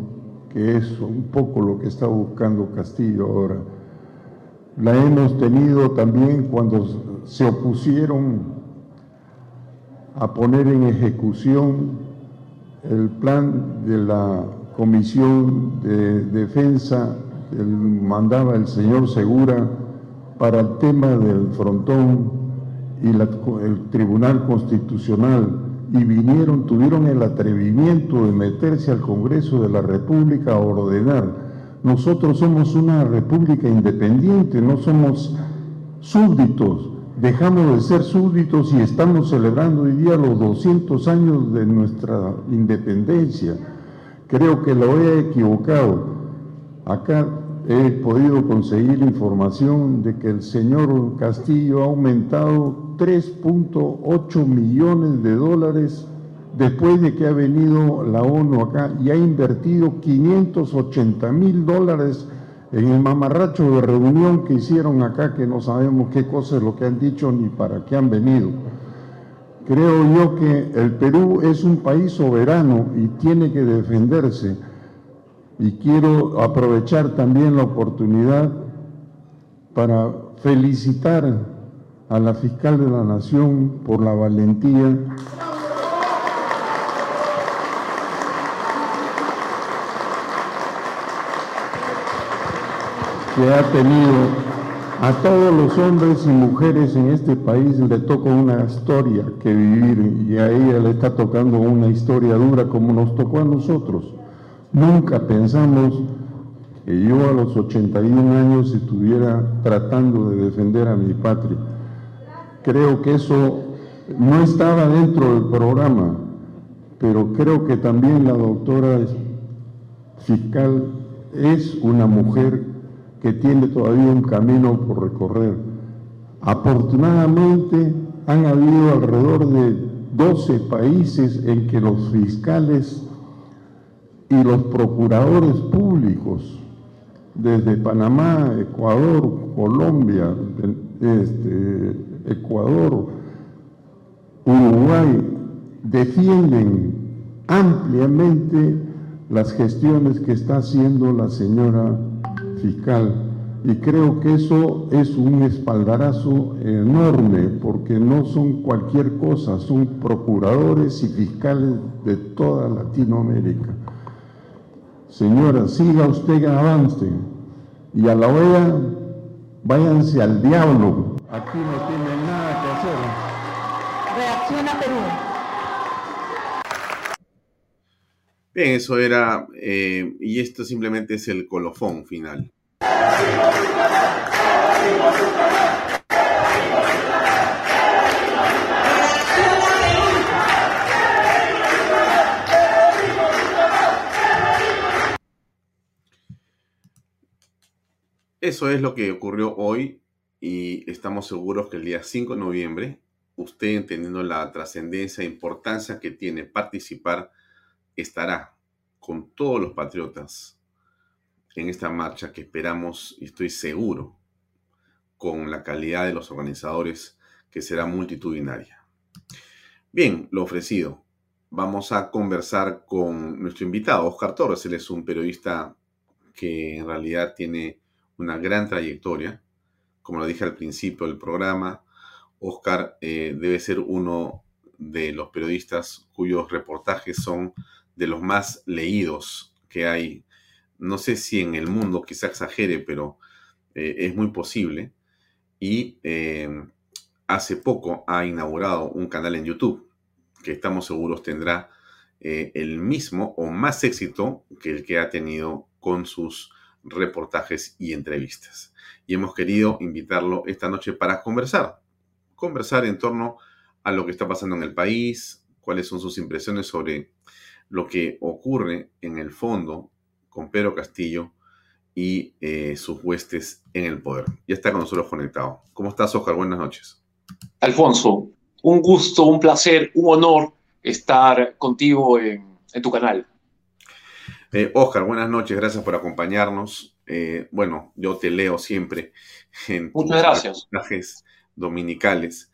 que es un poco lo que está buscando Castillo ahora la hemos tenido también cuando se opusieron a poner en ejecución el plan de la Comisión de Defensa que mandaba el señor Segura para el tema del frontón y el Tribunal Constitucional. Y vinieron, tuvieron el atrevimiento de meterse al Congreso de la República a ordenar nosotros somos una república independiente, no somos súbditos. Dejamos de ser súbditos y estamos celebrando hoy día los 200 años de nuestra independencia. Creo que lo he equivocado. Acá he podido conseguir información de que el señor Castillo ha aumentado 3.8 millones de dólares después de que ha venido la ONU acá y ha invertido 580 mil dólares en el mamarracho de reunión que hicieron acá, que no sabemos qué cosa es lo que han dicho ni para qué han venido. Creo yo que el Perú es un país soberano y tiene que defenderse. Y quiero aprovechar también la oportunidad para felicitar a la fiscal de la Nación por la valentía que ha tenido a todos los hombres y mujeres en este país le toca una historia que vivir y a ella le está tocando una historia dura como nos tocó a nosotros. Nunca pensamos que yo a los 81 años estuviera tratando de defender a mi patria. Creo que eso no estaba dentro del programa, pero creo que también la doctora fiscal es una mujer que tiene todavía un camino por recorrer. Afortunadamente han habido alrededor de 12 países en que los fiscales y los procuradores públicos, desde Panamá, Ecuador, Colombia, este, Ecuador, Uruguay, defienden ampliamente las gestiones que está haciendo la señora fiscal. Y creo que eso es un espaldarazo enorme, porque no son cualquier cosa, son procuradores y fiscales de toda Latinoamérica. Señora, siga usted avance. Y a la OEA, váyanse al diablo. Aquí no tienen nada que hacer. Reacciona Perú. Bien, eso era, eh, y esto simplemente es el colofón final. Eso es lo que ocurrió hoy y estamos seguros que el día 5 de noviembre, usted entendiendo la trascendencia e importancia que tiene participar, estará con todos los patriotas en esta marcha que esperamos y estoy seguro con la calidad de los organizadores que será multitudinaria. Bien, lo ofrecido. Vamos a conversar con nuestro invitado, Oscar Torres. Él es un periodista que en realidad tiene una gran trayectoria. Como lo dije al principio del programa, Oscar eh, debe ser uno de los periodistas cuyos reportajes son de los más leídos que hay no sé si en el mundo, quizá exagere, pero eh, es muy posible. Y eh, hace poco ha inaugurado un canal en YouTube que estamos seguros tendrá eh, el mismo o más éxito que el que ha tenido con sus reportajes y entrevistas. Y hemos querido invitarlo esta noche para conversar, conversar en torno a lo que está pasando en el país, cuáles son sus impresiones sobre lo que ocurre en el fondo con Pedro Castillo y eh, sus huestes en el poder. Ya está con nosotros conectado. ¿Cómo estás, Oscar? Buenas noches. Alfonso, un gusto, un placer, un honor estar contigo en, tu canal. Eh, Oscar, buenas noches, gracias por acompañarnos. Eh, bueno, yo te leo siempre en Muchas gracias. mensajes dominicales,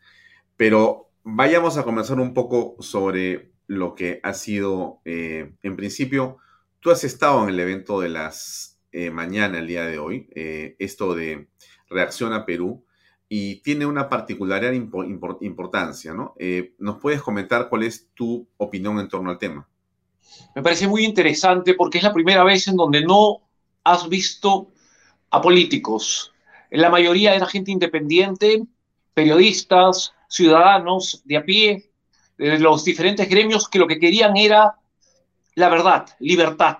pero vayamos a comenzar un poco sobre lo que ha sido, en principio, Tú has estado en el evento de las eh, mañana, el día de hoy, eh, esto de Reacción a Perú, y tiene una particular importancia, ¿no? Eh, ¿Nos puedes comentar cuál es tu opinión en torno al tema? Me parece muy interesante porque es la primera vez en donde no has visto a políticos. La mayoría era gente independiente, periodistas, ciudadanos de a pie, de los diferentes gremios que lo que querían era la verdad, libertad.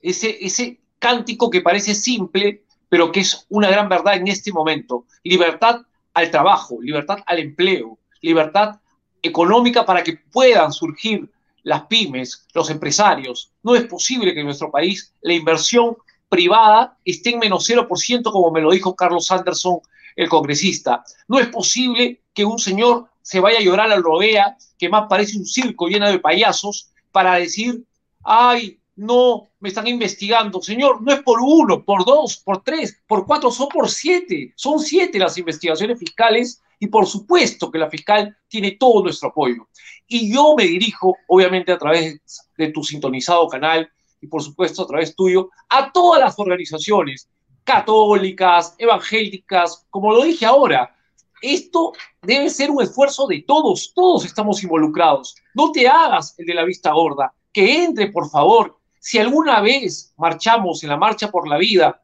Ese, ese cántico que parece simple, pero que es una gran verdad en este momento. Libertad al trabajo, libertad al empleo, libertad económica para que puedan surgir las pymes, los empresarios. No es posible que en nuestro país la inversión privada esté en menos 0%, como me lo dijo Carlos Anderson, el congresista. No es posible que un señor se vaya a llorar al rodea, que más parece un circo lleno de payasos, para decir ay, no, me están investigando. Señor, no es por uno, por dos, por tres, por cuatro, son por siete. Son siete las investigaciones fiscales y por supuesto que la fiscal tiene todo nuestro apoyo. Y yo me dirijo, obviamente a través de tu sintonizado canal y por supuesto a través tuyo, a todas las organizaciones católicas, evangélicas, como lo dije ahora. Esto debe ser un esfuerzo de todos, todos estamos involucrados. No te hagas el de la vista gorda que entre, por favor. Si alguna vez marchamos en la marcha por la vida,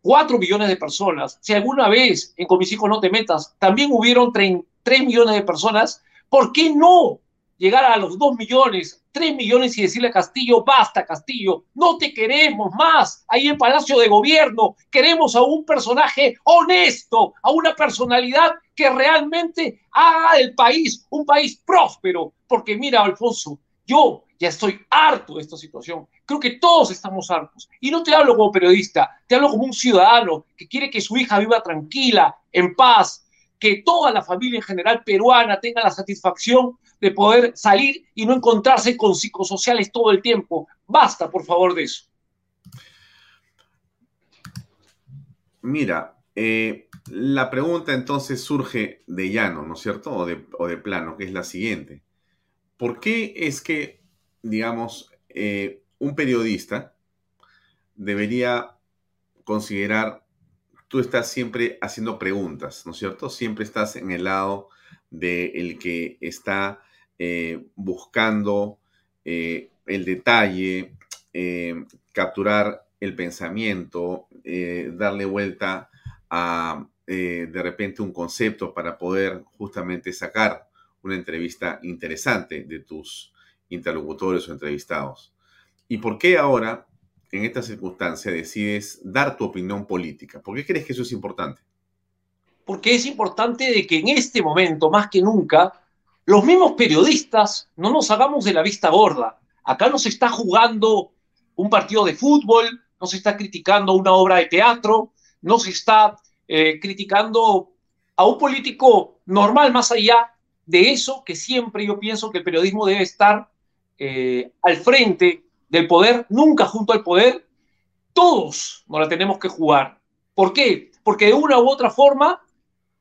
cuatro millones de personas, si alguna vez en Con no te metas, también hubieron tres millones de personas, ¿por qué no llegar a los dos millones, tres millones y decirle a Castillo, basta Castillo, no te queremos más ahí en Palacio de Gobierno, queremos a un personaje honesto, a una personalidad que realmente haga del país un país próspero, porque mira, Alfonso, yo ya estoy harto de esta situación. Creo que todos estamos hartos. Y no te hablo como periodista, te hablo como un ciudadano que quiere que su hija viva tranquila, en paz, que toda la familia en general peruana tenga la satisfacción de poder salir y no encontrarse con psicosociales todo el tiempo. Basta, por favor, de eso. Mira, eh, la pregunta entonces surge de llano, ¿no es cierto? O de, o de plano, que es la siguiente. ¿Por qué es que digamos, eh, un periodista debería considerar, tú estás siempre haciendo preguntas, ¿no es cierto? Siempre estás en el lado del que está eh, buscando eh, el detalle, eh, capturar el pensamiento, darle vuelta a de repente un concepto para poder justamente sacar una entrevista interesante de tus interlocutores o entrevistados. ¿Y por qué ahora, en esta circunstancia, decides dar tu opinión política? ¿Por qué crees que eso es importante? Porque es importante de que en este momento, más que nunca, los mismos periodistas no nos hagamos de la vista gorda. Acá no se está jugando un partido de fútbol, no se está criticando una obra de teatro, no se está eh, criticando a un político normal más allá de eso que siempre yo pienso que el periodismo debe estar eh, al frente del poder, nunca junto al poder, todos nos la tenemos que jugar. ¿Por qué? Porque de una u otra forma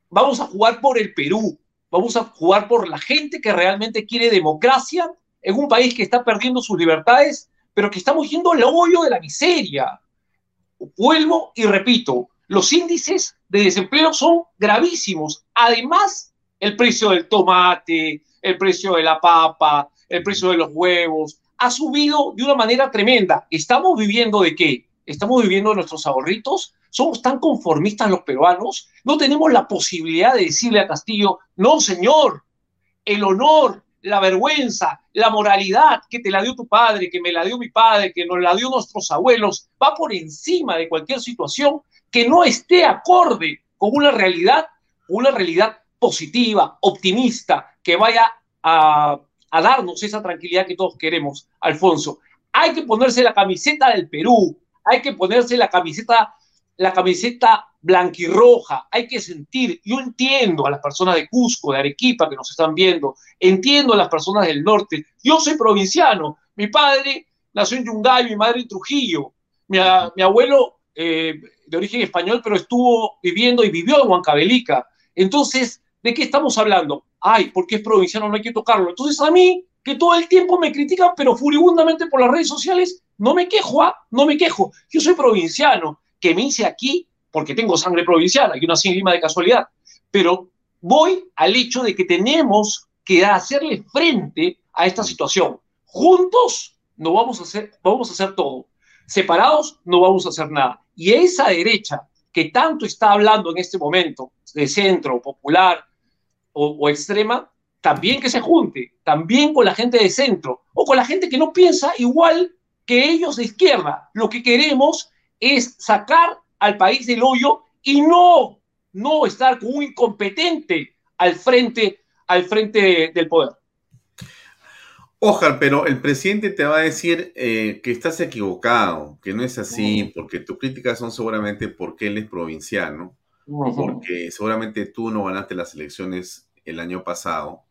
vamos a jugar por el Perú, vamos a jugar por la gente que realmente quiere democracia en un país que está perdiendo sus libertades, pero que estamos yendo al hoyo de la miseria. Vuelvo y repito, los índices de desempleo son gravísimos. Además, el precio del tomate, el precio de la papa, el precio de los huevos, ha subido de una manera tremenda. ¿Estamos viviendo de qué? ¿Estamos viviendo de nuestros ahorritos? ¿Somos tan conformistas los peruanos? ¿No tenemos la posibilidad de decirle a Castillo, no, señor, el honor, la vergüenza, la moralidad que te la dio tu padre, que me la dio mi padre, que nos la dio nuestros abuelos, va por encima de cualquier situación que no esté acorde con una realidad, una realidad positiva, optimista, que vaya a, darnos esa tranquilidad que todos queremos, Alfonso. Hay que ponerse la camiseta del Perú, hay que ponerse la camiseta, la camiseta blanquirroja, hay que sentir, yo entiendo a las personas de Cusco, de Arequipa que nos están viendo, entiendo a las personas del norte, yo soy provinciano, mi padre nació en Yungay, mi madre en Trujillo, mi, abuelo eh, de origen español, pero estuvo viviendo y vivió en Huancavelica, entonces ¿De qué estamos hablando? Ay, porque es provinciano, no hay que tocarlo. Entonces a mí, que todo el tiempo me critican, pero furibundamente por las redes sociales, no me quejo, ¿ah? No me quejo. Yo soy provinciano, que me hice aquí porque tengo sangre provinciana, y una sin lima de casualidad. Pero voy al hecho de que tenemos que hacerle frente a esta situación. Juntos no vamos a hacer, vamos a hacer todo. Separados no vamos a hacer nada. Y esa derecha que tanto está hablando en este momento, de centro, popular, o, extrema, también que se junte, también con la gente de centro o con la gente que no piensa igual que ellos de izquierda. Lo que queremos es sacar al país del hoyo y no, no estar con un incompetente al frente, al frente del poder. Ojalá, pero el presidente te va a decir eh, que estás equivocado, que no es así, porque tus críticas son seguramente porque él es provinciano, porque seguramente tú no ganaste las elecciones el año pasado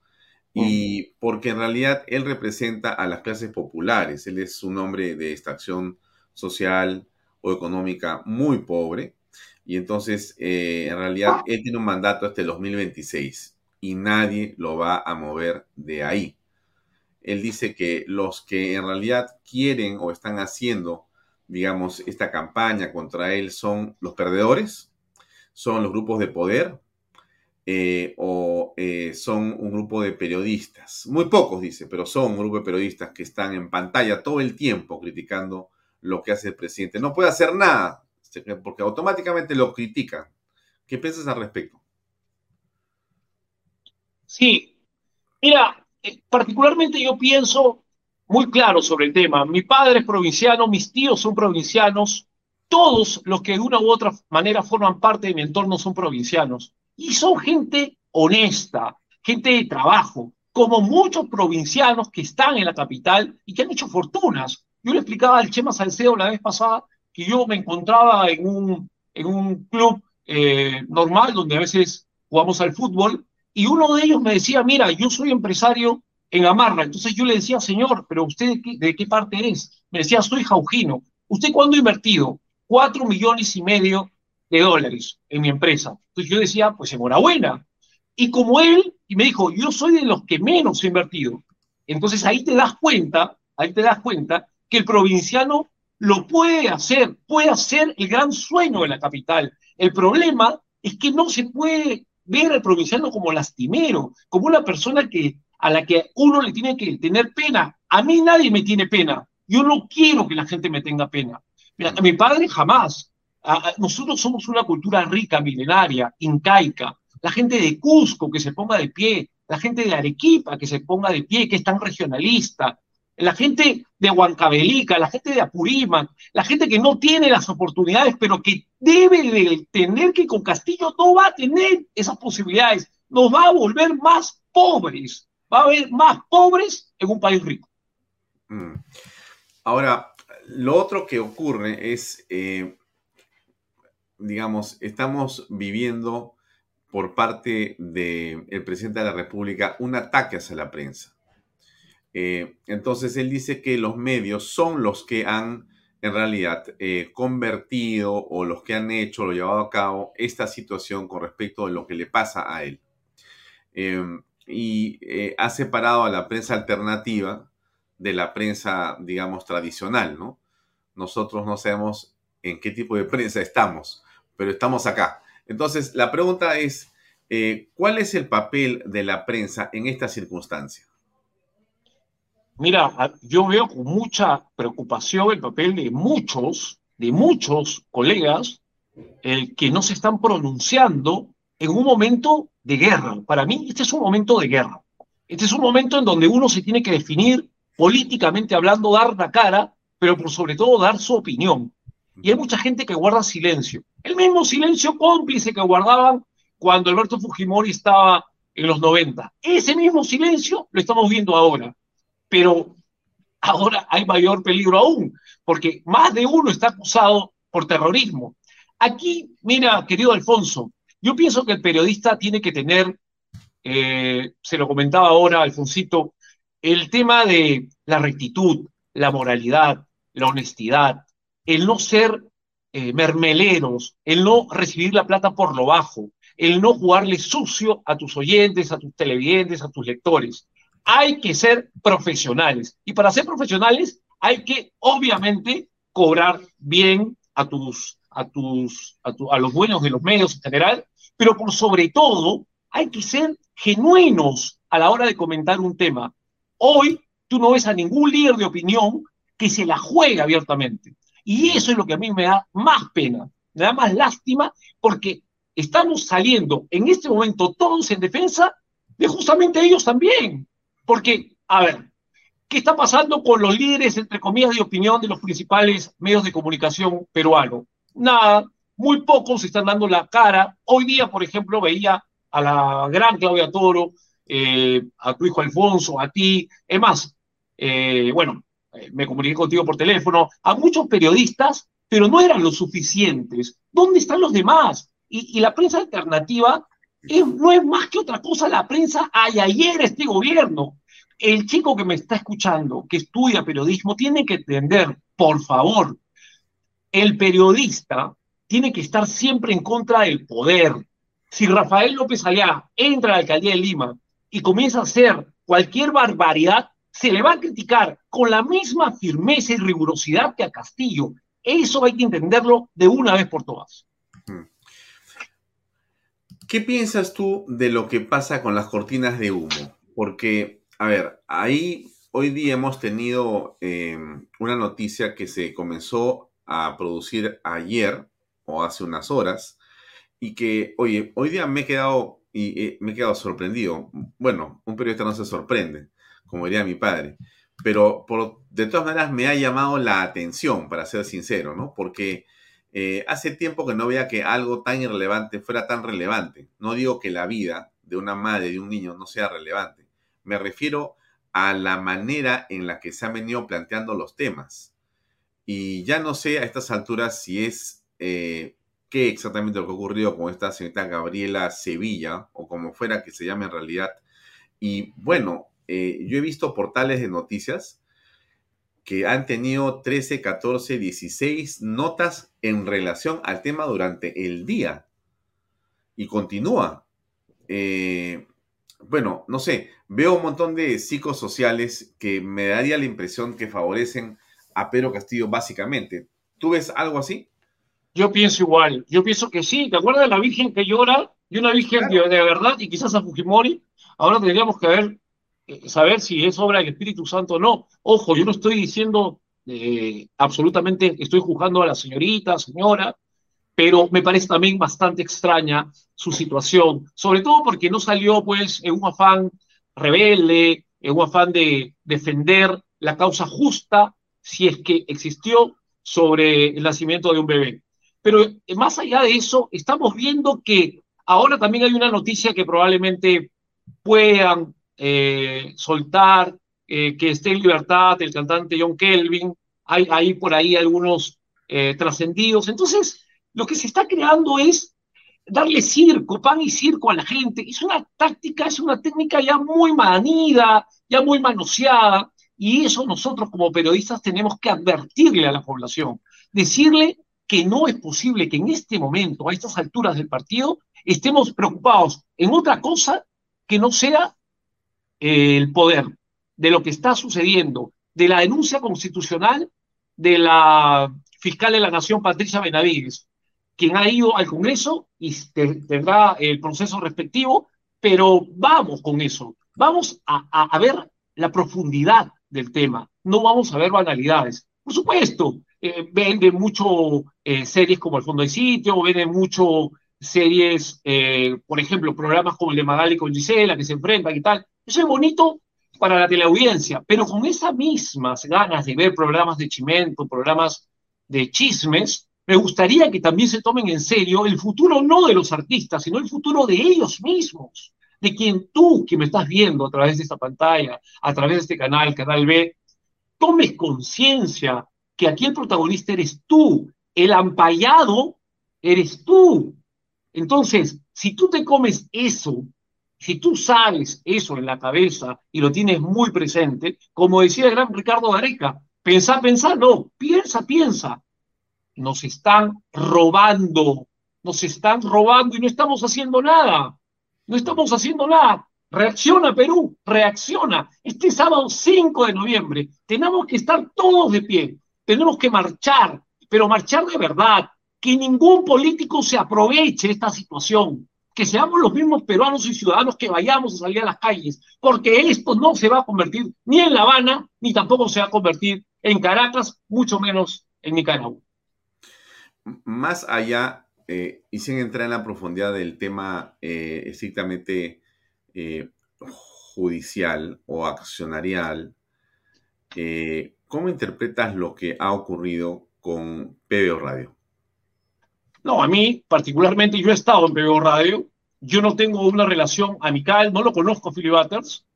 y porque en realidad él representa a las clases populares. Él es un hombre de extracción social o económica muy pobre y entonces eh, en realidad él tiene un mandato hasta el 2026 y nadie lo va a mover de ahí. Él dice que los que en realidad quieren o están haciendo, digamos, esta campaña contra él son los perdedores, son los grupos de poder, eh, o eh, son un grupo de periodistas, muy pocos dice, pero son un grupo de periodistas que están en pantalla todo el tiempo criticando lo que hace el presidente. No puede hacer nada, porque automáticamente lo critican. ¿Qué piensas al respecto? Sí, mira, eh, particularmente yo pienso muy claro sobre el tema. Mi padre es provinciano, mis tíos son provincianos, todos los que de una u otra manera forman parte de mi entorno son provincianos. Y son gente honesta, gente de trabajo, como muchos provincianos que están en la capital y que han hecho fortunas. Yo le explicaba al Chema Salcedo la vez pasada que yo me encontraba en un, en un club eh, normal donde a veces jugamos al fútbol y uno de ellos me decía, mira, yo soy empresario en Amarra. Entonces yo le decía, señor, pero usted de qué, parte es? Me decía, soy jaujino. ¿Usted cuándo ha invertido? Cuatro millones y medio de dólares en mi empresa. Entonces yo decía, pues enhorabuena. Y como él, y me dijo, yo soy de los que menos he invertido. Entonces ahí te das cuenta, ahí te das cuenta que el provinciano lo puede hacer, puede hacer el gran sueño de la capital. El problema es que no se puede ver al provinciano como lastimero, como una persona que, a la que uno le tiene que tener pena. A mí nadie me tiene pena. Yo no quiero que la gente me tenga pena. A mi padre jamás. nosotros somos una cultura rica, milenaria, incaica. La gente de Cusco que se ponga de pie, la gente de Arequipa que se ponga de pie, que es tan regionalista, la gente de Huancavelica, la gente de Apurímac, la gente que no tiene las oportunidades, pero que debe de tener que con Castillo no va a tener esas posibilidades, nos va a volver más pobres, va a haber más pobres en un país rico. Mm. Ahora, lo otro que ocurre es, eh, digamos, estamos viviendo por parte del presidente de la República un ataque hacia la prensa. Eh, entonces él dice que los medios son los que han en realidad eh, convertido o los que han hecho, lo llevado a cabo esta situación con respecto a lo que le pasa a él. Y ha separado a la prensa alternativa de la prensa, digamos, tradicional, ¿no? Nosotros no sabemos en qué tipo de prensa estamos, pero estamos acá. Entonces, la pregunta es, ¿cuál es el papel de la prensa en esta circunstancia? Mira, yo veo con mucha preocupación el papel de muchos, de muchos colegas eh, que no se están pronunciando en un momento de guerra. Para mí, este es un momento de guerra. Este es un momento en donde uno se tiene que definir políticamente hablando, dar la cara, pero por sobre todo dar su opinión. Y hay mucha gente que guarda silencio. El mismo silencio cómplice que guardaban cuando Alberto Fujimori estaba en los 90. Ese mismo silencio lo estamos viendo ahora pero ahora hay mayor peligro aún, porque más de uno está acusado por terrorismo. Aquí, mira, querido Alfonso, yo pienso que el periodista tiene que tener, eh, se lo comentaba ahora Alfonsito, el tema de la rectitud, la moralidad, la honestidad, el no ser eh, mermeleros, el no recibir la plata por lo bajo, el no jugarle sucio a tus oyentes, a tus televidentes, a tus lectores hay que ser profesionales. Y para ser profesionales hay que, obviamente, cobrar bien a tus, a tus, a, los buenos de los medios en general, pero por sobre todo hay que ser genuinos a la hora de comentar un tema. Hoy tú no ves a ningún líder de opinión que se la juegue abiertamente. Y eso es lo que a mí me da más pena, me da más lástima, porque estamos saliendo en este momento todos en defensa de justamente ellos también. Porque, a ver, ¿qué está pasando con los líderes, entre comillas, de opinión de los principales medios de comunicación peruanos? Nada, muy pocos están dando la cara. Hoy día, por ejemplo, veía a la gran Claudia Toro, eh, a tu hijo Alfonso, a ti, es más, eh, bueno, eh, me comuniqué contigo por teléfono, a muchos periodistas, pero no eran lo suficientes. ¿Dónde están los demás? Y, la prensa alternativa no es más que otra cosa la prensa hay ayer este gobierno el chico que me está escuchando, que estudia periodismo, tiene que entender, por favor, el periodista tiene que estar siempre en contra del poder. Si Rafael López Alea entra a la alcaldía de Lima y comienza a hacer cualquier barbaridad, se le va a criticar con la misma firmeza y rigurosidad que a Castillo. Eso hay que entenderlo de una vez por todas. ¿Qué piensas tú de lo que pasa con las cortinas de humo? Porque a ver, ahí hoy día hemos tenido em, una noticia que se comenzó a producir ayer o hace unas horas y que, oye, hoy día me he quedado y me he quedado sorprendido. Bueno, un periodista no se sorprende, como diría mi padre, pero por, de todas maneras me ha llamado la atención, para ser sincero, ¿no? Porque eh, hace tiempo que no veía que algo tan irrelevante fuera tan relevante. No digo que la vida de una madre, de un niño, no sea relevante me refiero a la manera en la que se han venido planteando los temas. Y ya no sé a estas alturas si es eh, qué exactamente lo que ha ocurrido con esta señorita Gabriela Sevilla, o como fuera que se llame en realidad. Y bueno, eh, yo he visto portales de noticias que han tenido 13, 14, 16 notas en relación al tema durante el día. Y continúa. Eh, bueno, no sé, veo un montón de psicosociales que me daría la impresión que favorecen a Pedro Castillo básicamente. ¿Tú ves algo así? Yo pienso igual, yo pienso que sí. ¿Te acuerdas de la Virgen que llora? Y una Virgen de, verdad, y quizás a Fujimori. Ahora tendríamos que ver, eh, saber si es obra del Espíritu Santo o no. Ojo, yo no estoy diciendo eh, absolutamente, estoy juzgando a la señorita, señora, pero me parece también bastante extraña su situación, sobre todo porque no salió pues en un afán rebelde, en un afán de defender la causa justa, si es que existió, sobre el nacimiento de un bebé. Pero eh, más allá de eso, estamos viendo que ahora también hay una noticia que probablemente puedan eh, soltar, eh, que esté en libertad el cantante John Kelvin, hay, hay por ahí algunos trascendidos. Entonces, lo que se está creando es darle circo, pan y circo a la gente. Es una táctica, es una técnica ya muy manida, ya muy manoseada, y eso nosotros como periodistas tenemos que advertirle a la población, decirle que no es posible que en este momento, a estas alturas del partido, estemos preocupados en otra cosa que no sea eh, el poder, de lo que está sucediendo, de la denuncia constitucional de la fiscal de la Nación, Patricia Benavides, quien ha ido al Congreso y tendrá el proceso respectivo, pero vamos con eso, vamos a ver la profundidad del tema, no vamos a ver banalidades. Por supuesto, eh, venden mucho eh, series como El Fondo de Sitio, venden mucho series, eh, por ejemplo, programas como el de Magali con Gisela, que se enfrentan y tal. Eso es bonito para la teleaudiencia, pero con esas mismas ganas de ver programas de chimento, programas de chismes, me gustaría que también se tomen en serio el futuro no de los artistas, sino el futuro de ellos mismos, de quien tú, que me estás viendo a través de esta pantalla, a través de este canal, Canal B, tomes conciencia que aquí el protagonista eres tú, el ampallado eres tú. Entonces, si tú te comes eso, si tú sabes eso en la cabeza y lo tienes muy presente, como decía el gran Ricardo Gareca, pensá, pensá, no, piensa, piensa. Nos están robando, nos están robando y no estamos haciendo nada. No estamos haciendo nada. Reacciona Perú, reacciona. Este sábado 5 de noviembre tenemos que estar todos de pie tenemos que marchar, pero marchar de verdad, que ningún político se aproveche esta situación, que seamos los mismos peruanos y ciudadanos que vayamos a salir a las calles, porque esto no se va a convertir ni en La Habana, ni tampoco se va a convertir en Caracas, mucho menos en Nicaragua. Más allá, eh, y sin entrar en la profundidad del tema eh, estrictamente eh, judicial o accionarial, eh, ¿Cómo interpretas lo que ha ocurrido con PBO Radio? No, a mí particularmente yo he estado en PBO Radio, yo no tengo una relación amical, no lo conozco Philly Butters,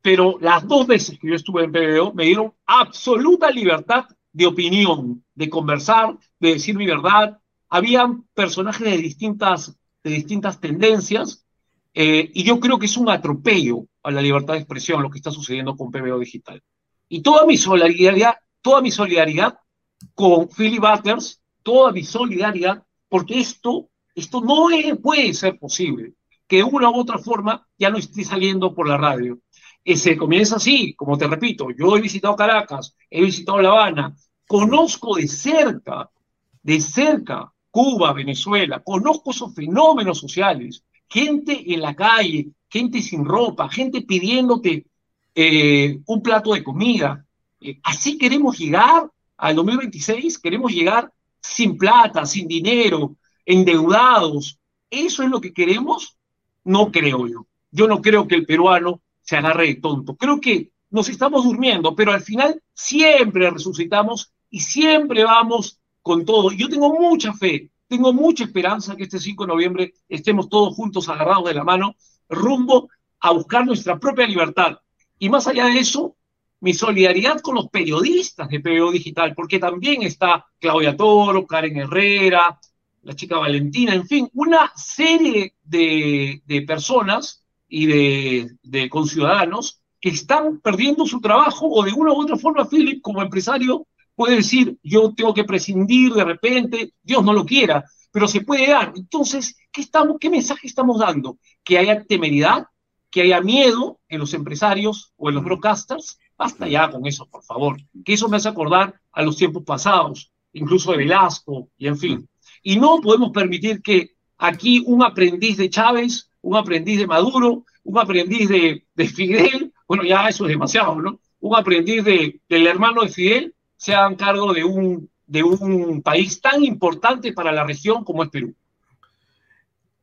pero las dos veces que yo estuve en PBO me dieron absoluta libertad de opinión, de conversar, de decir mi verdad. Habían personajes de distintas, de distintas tendencias eh, y yo creo que es un atropello a la libertad de expresión lo que está sucediendo con PBO Digital. Y toda mi solidaridad, toda mi solidaridad con Philly Butters, toda mi solidaridad, porque esto, esto no puede ser posible, que de una u otra forma ya no esté saliendo por la radio. Y se comienza así, como te repito, yo he visitado Caracas, he visitado La Habana, conozco de cerca, de cerca Cuba, Venezuela, conozco esos fenómenos sociales, gente en la calle, gente sin ropa, gente pidiéndote eh, un plato de comida. Eh, así queremos llegar al 2026, queremos llegar sin plata, sin dinero, endeudados. ¿Eso es lo que queremos? No creo yo. Yo no creo que el peruano se agarre de tonto. Creo que nos estamos durmiendo, pero al final siempre resucitamos y siempre vamos con todo. Yo tengo mucha fe, tengo mucha esperanza que este 5 de noviembre estemos todos juntos agarrados de la mano rumbo a buscar nuestra propia libertad. Y más allá de eso, mi solidaridad con los periodistas de PBO Digital, porque también está Claudia Toro, Karen Herrera, la chica Valentina, en fin, una serie de, personas y de, de, conciudadanos que están perdiendo su trabajo o de una u otra forma, Philip, como empresario, puede decir, yo tengo que prescindir de repente, Dios no lo quiera, pero se puede dar. Entonces, ¿qué, estamos, qué mensaje estamos dando? Que haya temeridad, que haya miedo en los empresarios o en los broadcasters Basta ya con eso, por favor. Que eso me hace acordar a los tiempos pasados, incluso de Velasco, y en fin. Y no podemos permitir que aquí un aprendiz de Chávez, un aprendiz de Maduro, un aprendiz de, de Fidel, bueno, ya eso es demasiado, ¿no? Un aprendiz de, del hermano de Fidel se hagan cargo de un, de un país tan importante para la región como es Perú.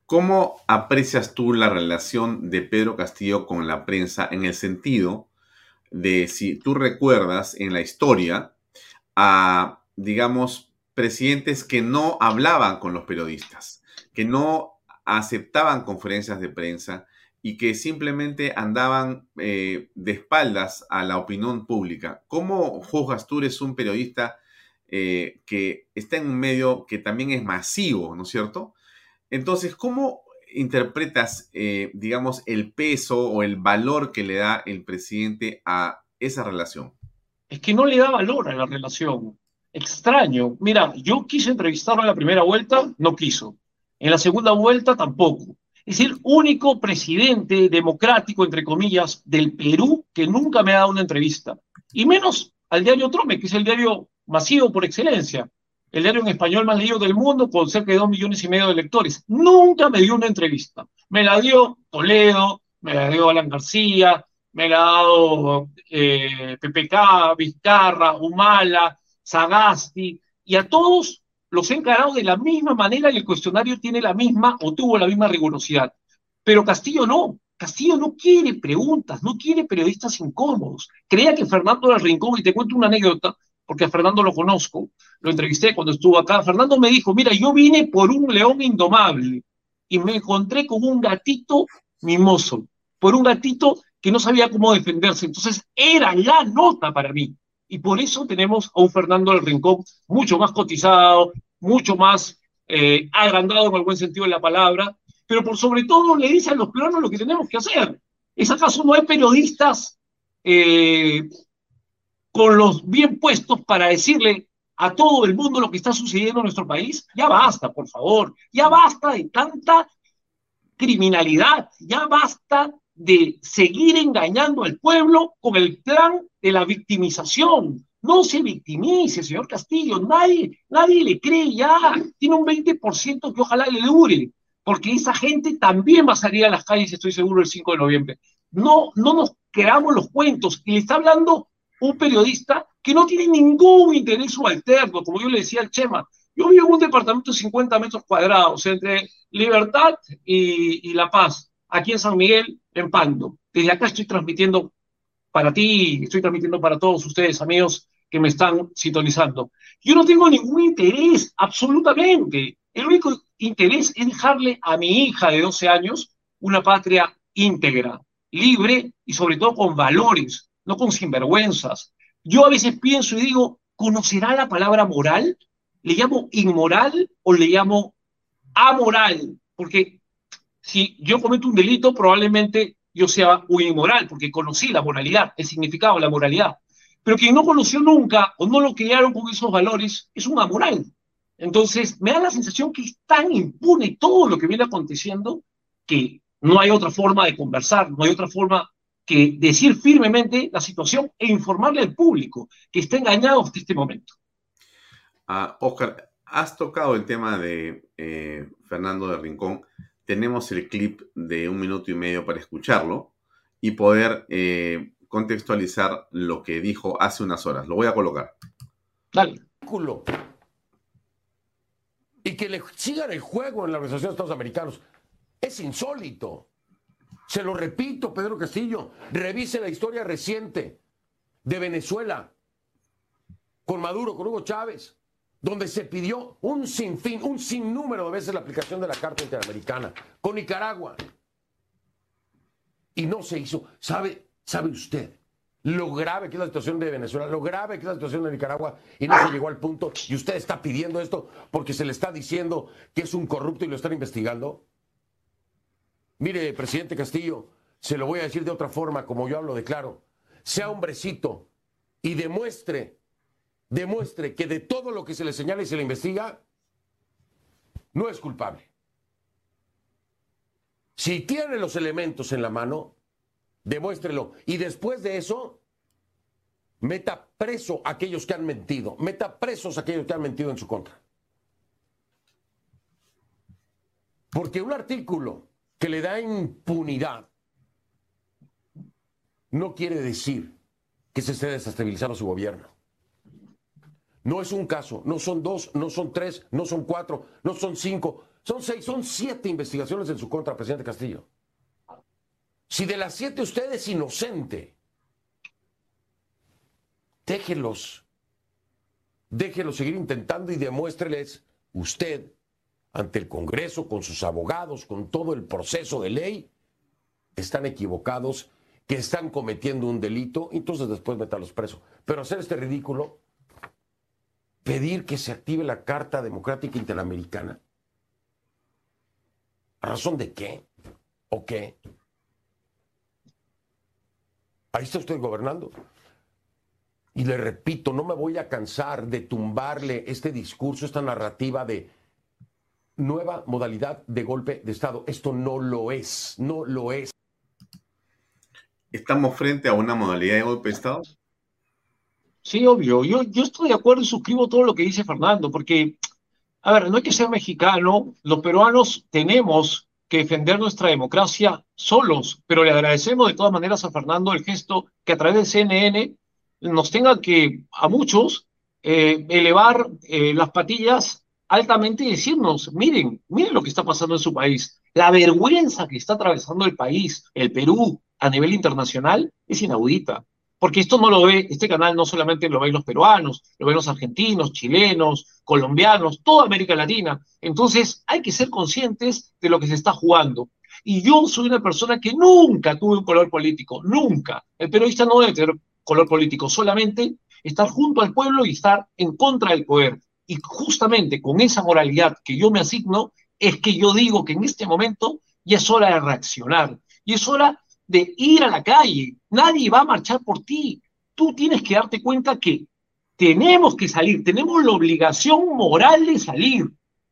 ¿Cómo aprecias tú la relación de Pedro Castillo con la prensa en el sentido de si tú recuerdas en la historia a, digamos, presidentes que no hablaban con los periodistas, que no aceptaban conferencias de prensa y que simplemente andaban eh, de espaldas a la opinión pública. ¿Cómo juzgas tú eres un periodista eh, que está en un medio que también es masivo, ¿no es cierto? Entonces, ¿cómo interpretas, eh, digamos, el peso o el valor que le da el presidente a esa relación? Es que no le da valor a la relación. Extraño. Mira, yo quise entrevistarlo en la primera vuelta, no quiso. En la segunda vuelta tampoco. Es el único presidente democrático, entre comillas, del Perú que nunca me ha dado una entrevista. Y menos al diario Trome, que es el diario masivo por excelencia el diario en español más leído del mundo con cerca de dos millones y medio de lectores. Nunca me dio una entrevista. Me la dio Toledo, me la dio Alan García, me la ha dado eh, PPK, Vizcarra, Humala, Sagasti, y a todos los he encarado de la misma manera y el cuestionario tiene la misma o tuvo la misma rigurosidad. Pero Castillo no. Castillo no quiere preguntas, no quiere periodistas incómodos. Creía que Fernando del Rincón, y te cuento una anécdota, porque a Fernando lo conozco, lo entrevisté cuando estuvo acá. Fernando me dijo, mira, yo vine por un león indomable y me encontré con un gatito mimoso, por un gatito que no sabía cómo defenderse. Entonces era la nota para mí. Y por eso tenemos a un Fernando del Rincón mucho más cotizado, mucho más eh, agrandado en el buen sentido de la palabra, pero por sobre todo le dice a los peruanos lo que tenemos que hacer. ¿Es acaso no hay periodistas eh, con los bien puestos para decirle a todo el mundo lo que está sucediendo en nuestro país? Ya basta, por favor, ya basta de tanta criminalidad, ya basta de seguir engañando al pueblo con el plan de la victimización. No se victimice, señor Castillo, nadie, nadie le cree ya, tiene un 20% que ojalá le dure, porque esa gente también va a salir a las calles, estoy seguro, el 5 de noviembre. No, no nos creamos los cuentos, y le está hablando un periodista que no tiene ningún interés subalterno, como yo le decía al Chema. Yo vivo en un departamento de 50 metros cuadrados entre Libertad y, La Paz, aquí en San Miguel, en Pando. Desde acá estoy transmitiendo para ti, estoy transmitiendo para todos ustedes, amigos que me están sintonizando. Yo no tengo ningún interés, absolutamente. El único interés es dejarle a mi hija de 12 años una patria íntegra, libre y sobre todo con valores, no con sinvergüenzas. Yo a veces pienso y digo, ¿conocerá la palabra moral? ¿Le llamo inmoral o le llamo amoral? Porque si yo cometo un delito, probablemente yo sea un inmoral, porque conocí la moralidad, el significado de la moralidad. Pero quien no conoció nunca o no lo criaron con esos valores es un amoral. Entonces, me da la sensación que es tan impune todo lo que viene aconteciendo que no hay otra forma de conversar, no hay otra forma que decir firmemente la situación e informarle al público que está engañado hasta este momento. Ah, Oscar, has tocado el tema de eh, Fernando de Rincón. Tenemos el clip de un minuto y medio para escucharlo y poder eh, contextualizar lo que dijo hace unas horas. Lo voy a colocar. Dale. Y que le sigan el juego en la Organización de Estados Americanos. Es insólito. Se lo repito, Pedro Castillo, revise la historia reciente de Venezuela con Maduro, con Hugo Chávez, donde se pidió un sinfín, un sinnúmero de veces la aplicación de la Carta Interamericana, con Nicaragua. Y no se hizo. ¿Sabe, sabe usted lo grave que es la situación de Venezuela, lo grave que es la situación de Nicaragua y no se llegó al punto y usted está pidiendo esto porque se le está diciendo que es un corrupto y lo están investigando? Mire, presidente Castillo, se lo voy a decir de otra forma, como yo hablo de claro. Sea hombrecito y demuestre, demuestre que de todo lo que se le señala y se le investiga, no es culpable. Si tiene los elementos en la mano, demuéstrelo. Y después de eso, Meta preso a aquellos que han mentido. Meta presos a aquellos que han mentido en su contra. Porque un artículo que le da impunidad no quiere decir que se esté desestabilizando su gobierno. No es un caso, no son dos, no son tres, no son cuatro, no son cinco, son seis, son siete investigaciones en su contra, presidente Castillo. Si de las siete usted es inocente, déjelos, déjelos seguir intentando y demuéstreles usted ante el Congreso, con sus abogados, con todo el proceso de ley, están equivocados, que están cometiendo un delito, entonces después los presos. Pero hacer este ridículo, pedir que se active la Carta Democrática Interamericana, ¿a razón de qué? ¿O qué? Ahí está usted gobernando. Y le repito, no me voy a cansar de tumbarle este discurso, esta narrativa de nueva modalidad de golpe de Estado. Esto no lo es, no lo es. ¿Estamos frente a una modalidad de golpe de Estado? Sí, obvio. Yo, yo estoy de acuerdo y suscribo todo lo que dice Fernando, porque, a ver, no hay que ser mexicano. Los peruanos tenemos que defender nuestra democracia solos, pero le agradecemos de todas maneras a Fernando el gesto que a través de CNN nos tenga que, a muchos, eh, elevar eh, las patillas altamente y decirnos, miren, miren lo que está pasando en su país. La vergüenza que está atravesando el país, el Perú, a nivel internacional, es inaudita. Porque esto no lo ve, este canal no solamente lo ven los peruanos, lo ven los argentinos, chilenos, colombianos, toda América Latina. Entonces hay que ser conscientes de lo que se está jugando. Y yo soy una persona que nunca tuve un color político, nunca. El periodista no debe tener color político, solamente estar junto al pueblo y estar en contra del poder. Y justamente con esa moralidad que yo me asigno, es que yo digo que en este momento ya es hora de reaccionar. Y es hora de ir a la calle. Nadie va a marchar por ti. Tú tienes que darte cuenta que tenemos que salir, tenemos la obligación moral de salir.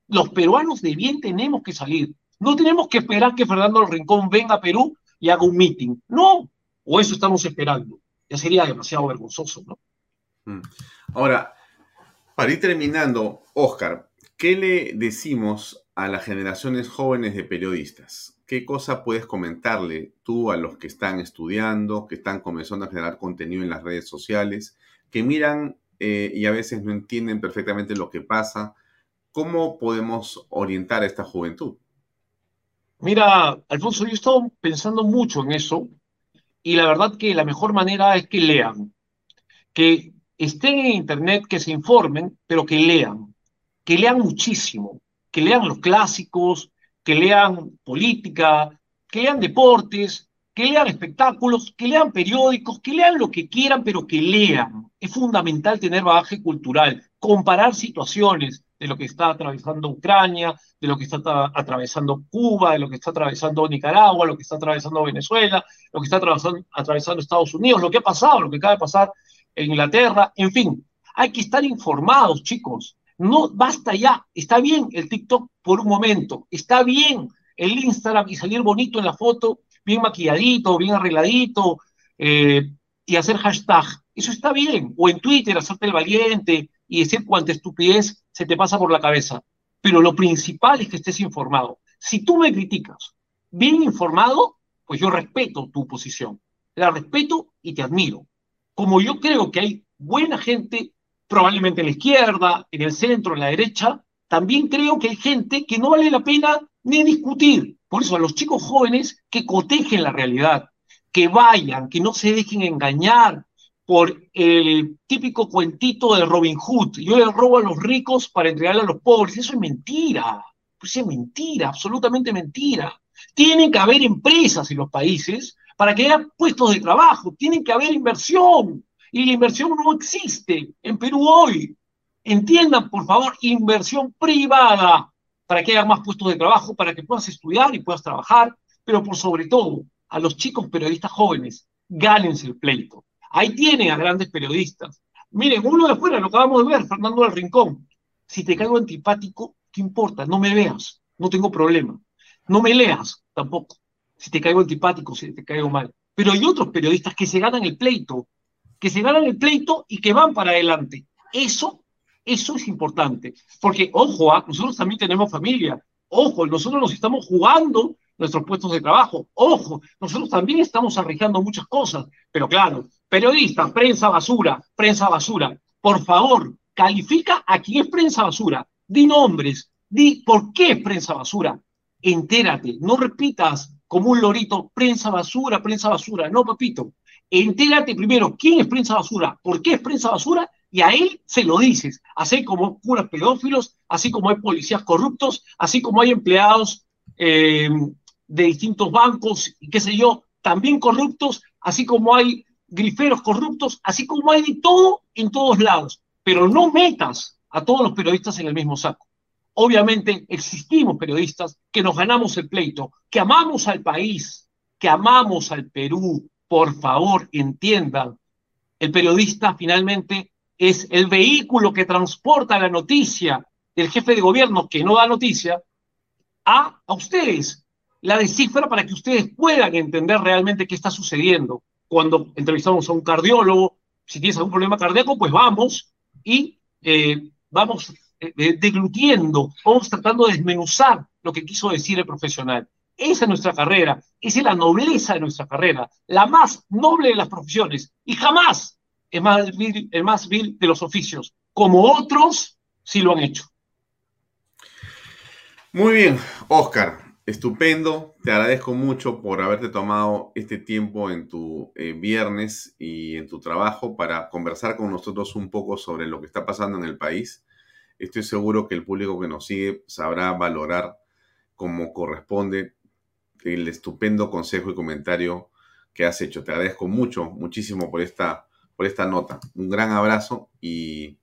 Los peruanos de bien tenemos que salir. No tenemos que esperar que Fernando Rincón venga a Perú y haga un meeting. No, o eso estamos esperando. Ya sería demasiado vergonzoso, ¿no? Mm. Ahora, para ir terminando, Oscar, ¿qué le decimos a las generaciones jóvenes de periodistas? ¿Qué cosa puedes comentarle tú a los que están estudiando, que están comenzando a generar contenido en las redes sociales, que miran eh, y a veces no entienden perfectamente lo que pasa? ¿Cómo podemos orientar a esta juventud? Mira, Alfonso, yo he estado pensando mucho en eso y la verdad que la mejor manera es que lean, que estén en Internet, que se informen, pero que lean, que lean muchísimo, que lean los clásicos, que lean política, que lean deportes, que lean espectáculos, que lean periódicos, que lean lo que quieran, pero que lean. Es fundamental tener bagaje cultural, comparar situaciones de lo que está atravesando Ucrania, de lo que está atravesando Cuba, de lo que está atravesando Nicaragua, lo que está atravesando Venezuela, lo que está atravesando, Estados Unidos, lo que ha pasado, lo que acaba de pasar en Inglaterra, en fin, hay que estar informados, chicos. No basta ya, está bien el TikTok por un momento, está bien el Instagram y salir bonito en la foto, bien maquilladito, bien arregladito, eh, y hacer hashtag. Eso está bien. O en Twitter, hacerte el valiente y decir cuánta estupidez se te pasa por la cabeza. Pero lo principal es que estés informado. Si tú me criticas bien informado, pues yo respeto tu posición. La respeto y te admiro como yo creo que hay buena gente, probablemente en la izquierda, en el centro, en la derecha, también creo que hay gente que no vale la pena ni discutir. Por eso a los chicos jóvenes que cotejen la realidad, que vayan, que no se dejen engañar por el típico cuentito de Robin Hood. Yo le robo a los ricos para entregarle a los pobres. Eso es mentira. Pues es mentira, absolutamente mentira. Tienen que haber empresas en los países para que haya puestos de trabajo, tiene que haber inversión. Y la inversión no existe en Perú hoy. Entiendan, por favor, inversión privada para que haya más puestos de trabajo, para que puedas estudiar y puedas trabajar, pero por sobre todo, a los chicos periodistas jóvenes, gánense el pleito. Ahí tienen a grandes periodistas. Miren, uno de afuera, lo acabamos de ver, Fernando del Rincón. Si te caigo antipático, ¿qué importa? No me veas, no tengo problema. No me leas tampoco si te caigo antipático, si te caigo mal. Pero hay otros periodistas que se ganan el pleito que se ganan el pleito y que van para adelante. Eso, eso es importante. Porque, ojo, ¿ah? nosotros también tenemos familia. Ojo, nosotros nos estamos jugando nuestros puestos de trabajo. Ojo, nosotros también estamos arriesgando muchas cosas. Pero claro, periodistas, prensa basura, prensa basura. Por favor, califica a quién es prensa basura. Di nombres, di por qué es prensa basura. Entérate, no repitas como un lorito, prensa basura, prensa basura. No, papito. Entérate primero quién es prensa basura, por qué es prensa basura, y a él se lo dices. Así como curas pedófilos, así como hay policías corruptos, así como hay empleados eh, de distintos bancos y qué sé yo, también corruptos, así como hay griferos corruptos, así como hay de todo en todos lados. Pero no metas a todos los periodistas en el mismo saco. Obviamente existimos periodistas que nos ganamos el pleito, que amamos al país, que amamos al Perú. Por favor, entiendan, el periodista finalmente es el vehículo que transporta la noticia del jefe de gobierno que no da noticia a, a ustedes, la descifra para que ustedes puedan entender realmente qué está sucediendo. Cuando entrevistamos a un cardiólogo, si tienes algún problema cardíaco, pues vamos y eh, vamos eh, deglutiendo, vamos tratando de desmenuzar lo que quiso decir el profesional. Esa es nuestra carrera, esa es la nobleza de nuestra carrera, la más noble de las profesiones y jamás es más vil, el más vil de los oficios, como otros sí lo han hecho. Muy bien, Oscar, estupendo. Te agradezco mucho por haberte tomado este tiempo en tu eh, viernes y en tu trabajo para conversar con nosotros un poco sobre lo que está pasando en el país. Estoy seguro que el público que nos sigue sabrá valorar como corresponde el estupendo consejo y comentario que has hecho. Te agradezco mucho, muchísimo por esta, por esta nota. Un gran abrazo y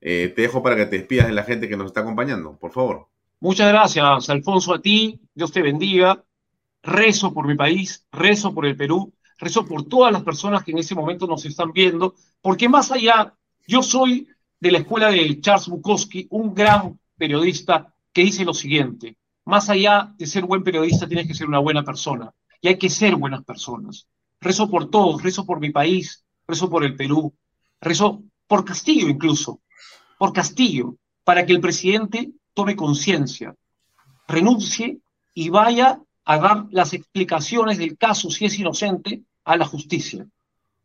eh, te dejo para que te despidas de la gente que nos está acompañando, por favor. Muchas gracias, Alfonso, a ti. Dios te bendiga. Rezo por mi país, rezo por el Perú, rezo por todas las personas que en ese momento nos están viendo, porque más allá, yo soy de la escuela de Charles Bukowski, un gran periodista que dice lo siguiente, más allá de ser buen periodista, tienes que ser una buena persona, y hay que ser buenas personas. Rezo por todos, rezo por mi país, rezo por el Perú, rezo por Castillo incluso, por Castillo, para que el presidente tome conciencia, renuncie y vaya a dar las explicaciones del caso, si es inocente, a la justicia.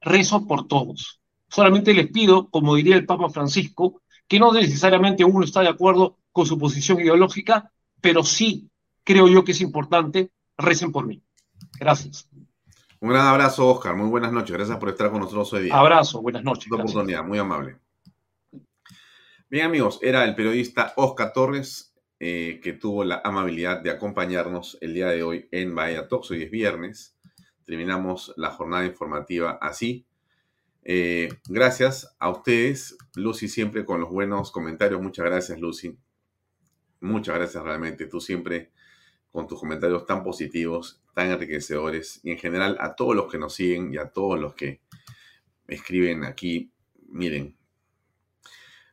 Rezo por todos. Solamente les pido, como diría el Papa Francisco, que no necesariamente uno está de acuerdo con su posición ideológica, pero sí creo yo que es importante, recen por mí. Gracias. Un gran abrazo, Oscar. Muy buenas noches. Gracias por estar con nosotros hoy día. Abrazo, buenas noches. Una oportunidad, muy amable. Bien, amigos, era el periodista Oscar Torres eh, que tuvo la amabilidad de acompañarnos el día de hoy en Bahía Talks. Hoy es viernes. Terminamos la jornada informativa así. Eh, gracias a ustedes, Lucy, siempre con los buenos comentarios. Muchas gracias, Lucy. Muchas gracias realmente. Tú siempre con tus comentarios tan positivos, tan enriquecedores. Y en general a todos los que nos siguen y a todos los que escriben aquí. Miren,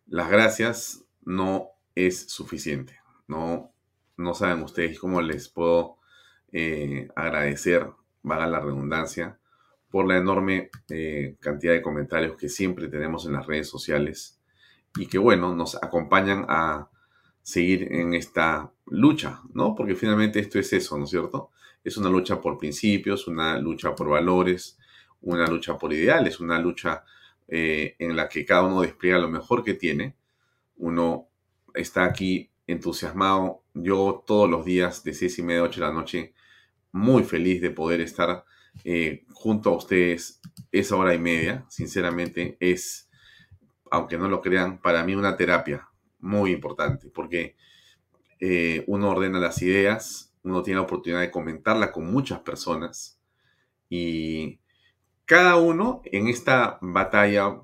las gracias no es suficiente. No, no saben ustedes cómo les puedo eh, agradecer, valga la redundancia, por la enorme eh, cantidad de comentarios que siempre tenemos en las redes sociales y que, bueno, nos acompañan a seguir en esta lucha, ¿no? Porque finalmente esto es eso, ¿no es cierto? Es una lucha por principios, una lucha por valores, una lucha por ideales, una lucha eh, en la que cada uno despliega lo mejor que tiene. Uno está aquí entusiasmado. Yo todos los días de seis y media, ocho de la noche, muy feliz de poder estar eh, junto a ustedes esa hora y media. Sinceramente, es, aunque no lo crean, para mí una terapia muy importante, porque eh, uno ordena las ideas, uno tiene la oportunidad de comentarla con muchas personas y cada uno en esta batalla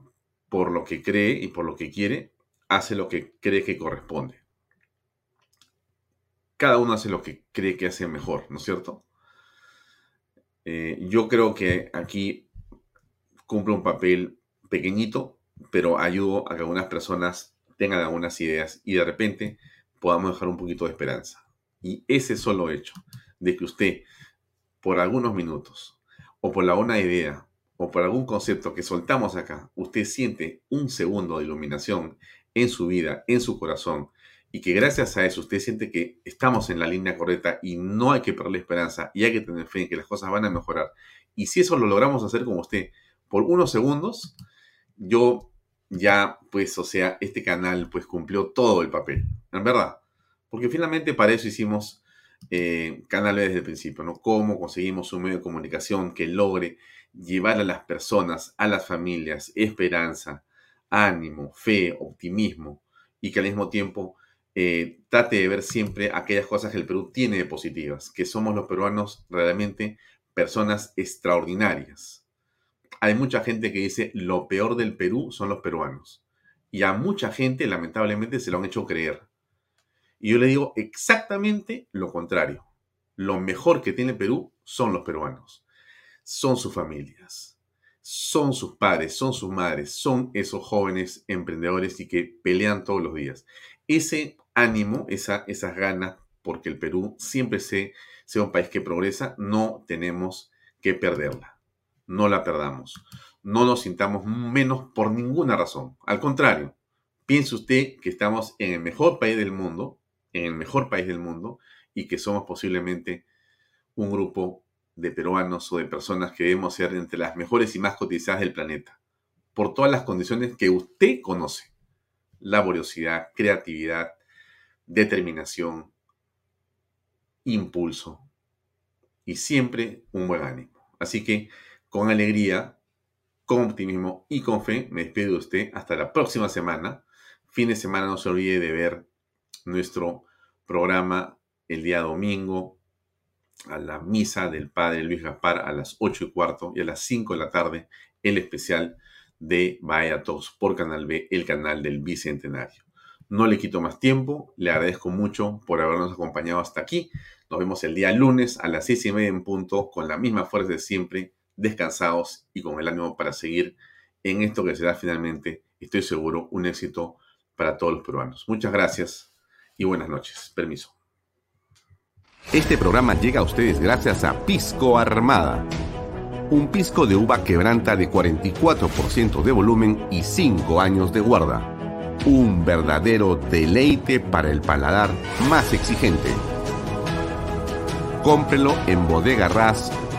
por lo que cree y por lo que quiere, hace lo que cree que corresponde. Cada uno hace lo que cree que hace mejor, ¿no es cierto? Eh, yo creo que aquí cumple un papel pequeñito, pero ayudo a que algunas personas tengan algunas ideas y de repente podamos dejar un poquito de esperanza. Y ese solo hecho de que usted, por algunos minutos, o por la una idea, o por algún concepto que soltamos acá, usted siente un segundo de iluminación en su vida, en su corazón, y que gracias a eso usted siente que estamos en la línea correcta y no hay que perder esperanza y hay que tener fe en que las cosas van a mejorar. Y si eso lo logramos hacer con usted por unos segundos, yo ya, pues, o sea, este canal pues cumplió todo el papel, en verdad. Porque finalmente para eso hicimos eh, canales desde el principio, ¿no? Cómo conseguimos un medio de comunicación que logre llevar a las personas, a las familias, esperanza, ánimo, fe, optimismo, y que al mismo tiempo eh, trate de ver siempre aquellas cosas que el Perú tiene de positivas, que somos los peruanos realmente personas extraordinarias. Hay mucha gente que dice lo peor del Perú son los peruanos. Y a mucha gente lamentablemente se lo han hecho creer. Y yo le digo exactamente lo contrario. Lo mejor que tiene Perú son los peruanos. Son sus familias, son sus padres, son sus madres, son esos jóvenes emprendedores y que pelean todos los días. Ese ánimo, esa, esas ganas, porque el Perú siempre se, sea un país que progresa, no tenemos que perderla. No la perdamos. No nos sintamos menos por ninguna razón. Al contrario, piense usted que estamos en el mejor país del mundo, en el mejor país del mundo, y que somos posiblemente un grupo de peruanos o de personas que debemos ser entre las mejores y más cotizadas del planeta, por todas las condiciones que usted conoce. Laboriosidad, creatividad, determinación, impulso y siempre un buen ánimo. Así que con alegría, con optimismo y con fe me despido de usted hasta la próxima semana. Fin de semana no se olvide de ver nuestro programa el día domingo a la misa del Padre Luis Gaspar a las 8 y cuarto y a las 5 de la tarde el especial de Vaya por Canal B, el canal del Bicentenario. No le quito más tiempo, le agradezco mucho por habernos acompañado hasta aquí. Nos vemos el día lunes a las seis y media en punto, con la misma fuerza de siempre, descansados y con el ánimo para seguir en esto que será finalmente, estoy seguro, un éxito para todos los peruanos. Muchas gracias y buenas noches. Permiso. Este programa llega a ustedes gracias a Pisco Armada. Un pisco de uva quebranta de 44% de volumen y 5 años de guarda un verdadero deleite para el paladar más exigente. Cómprelo en bodegarras.com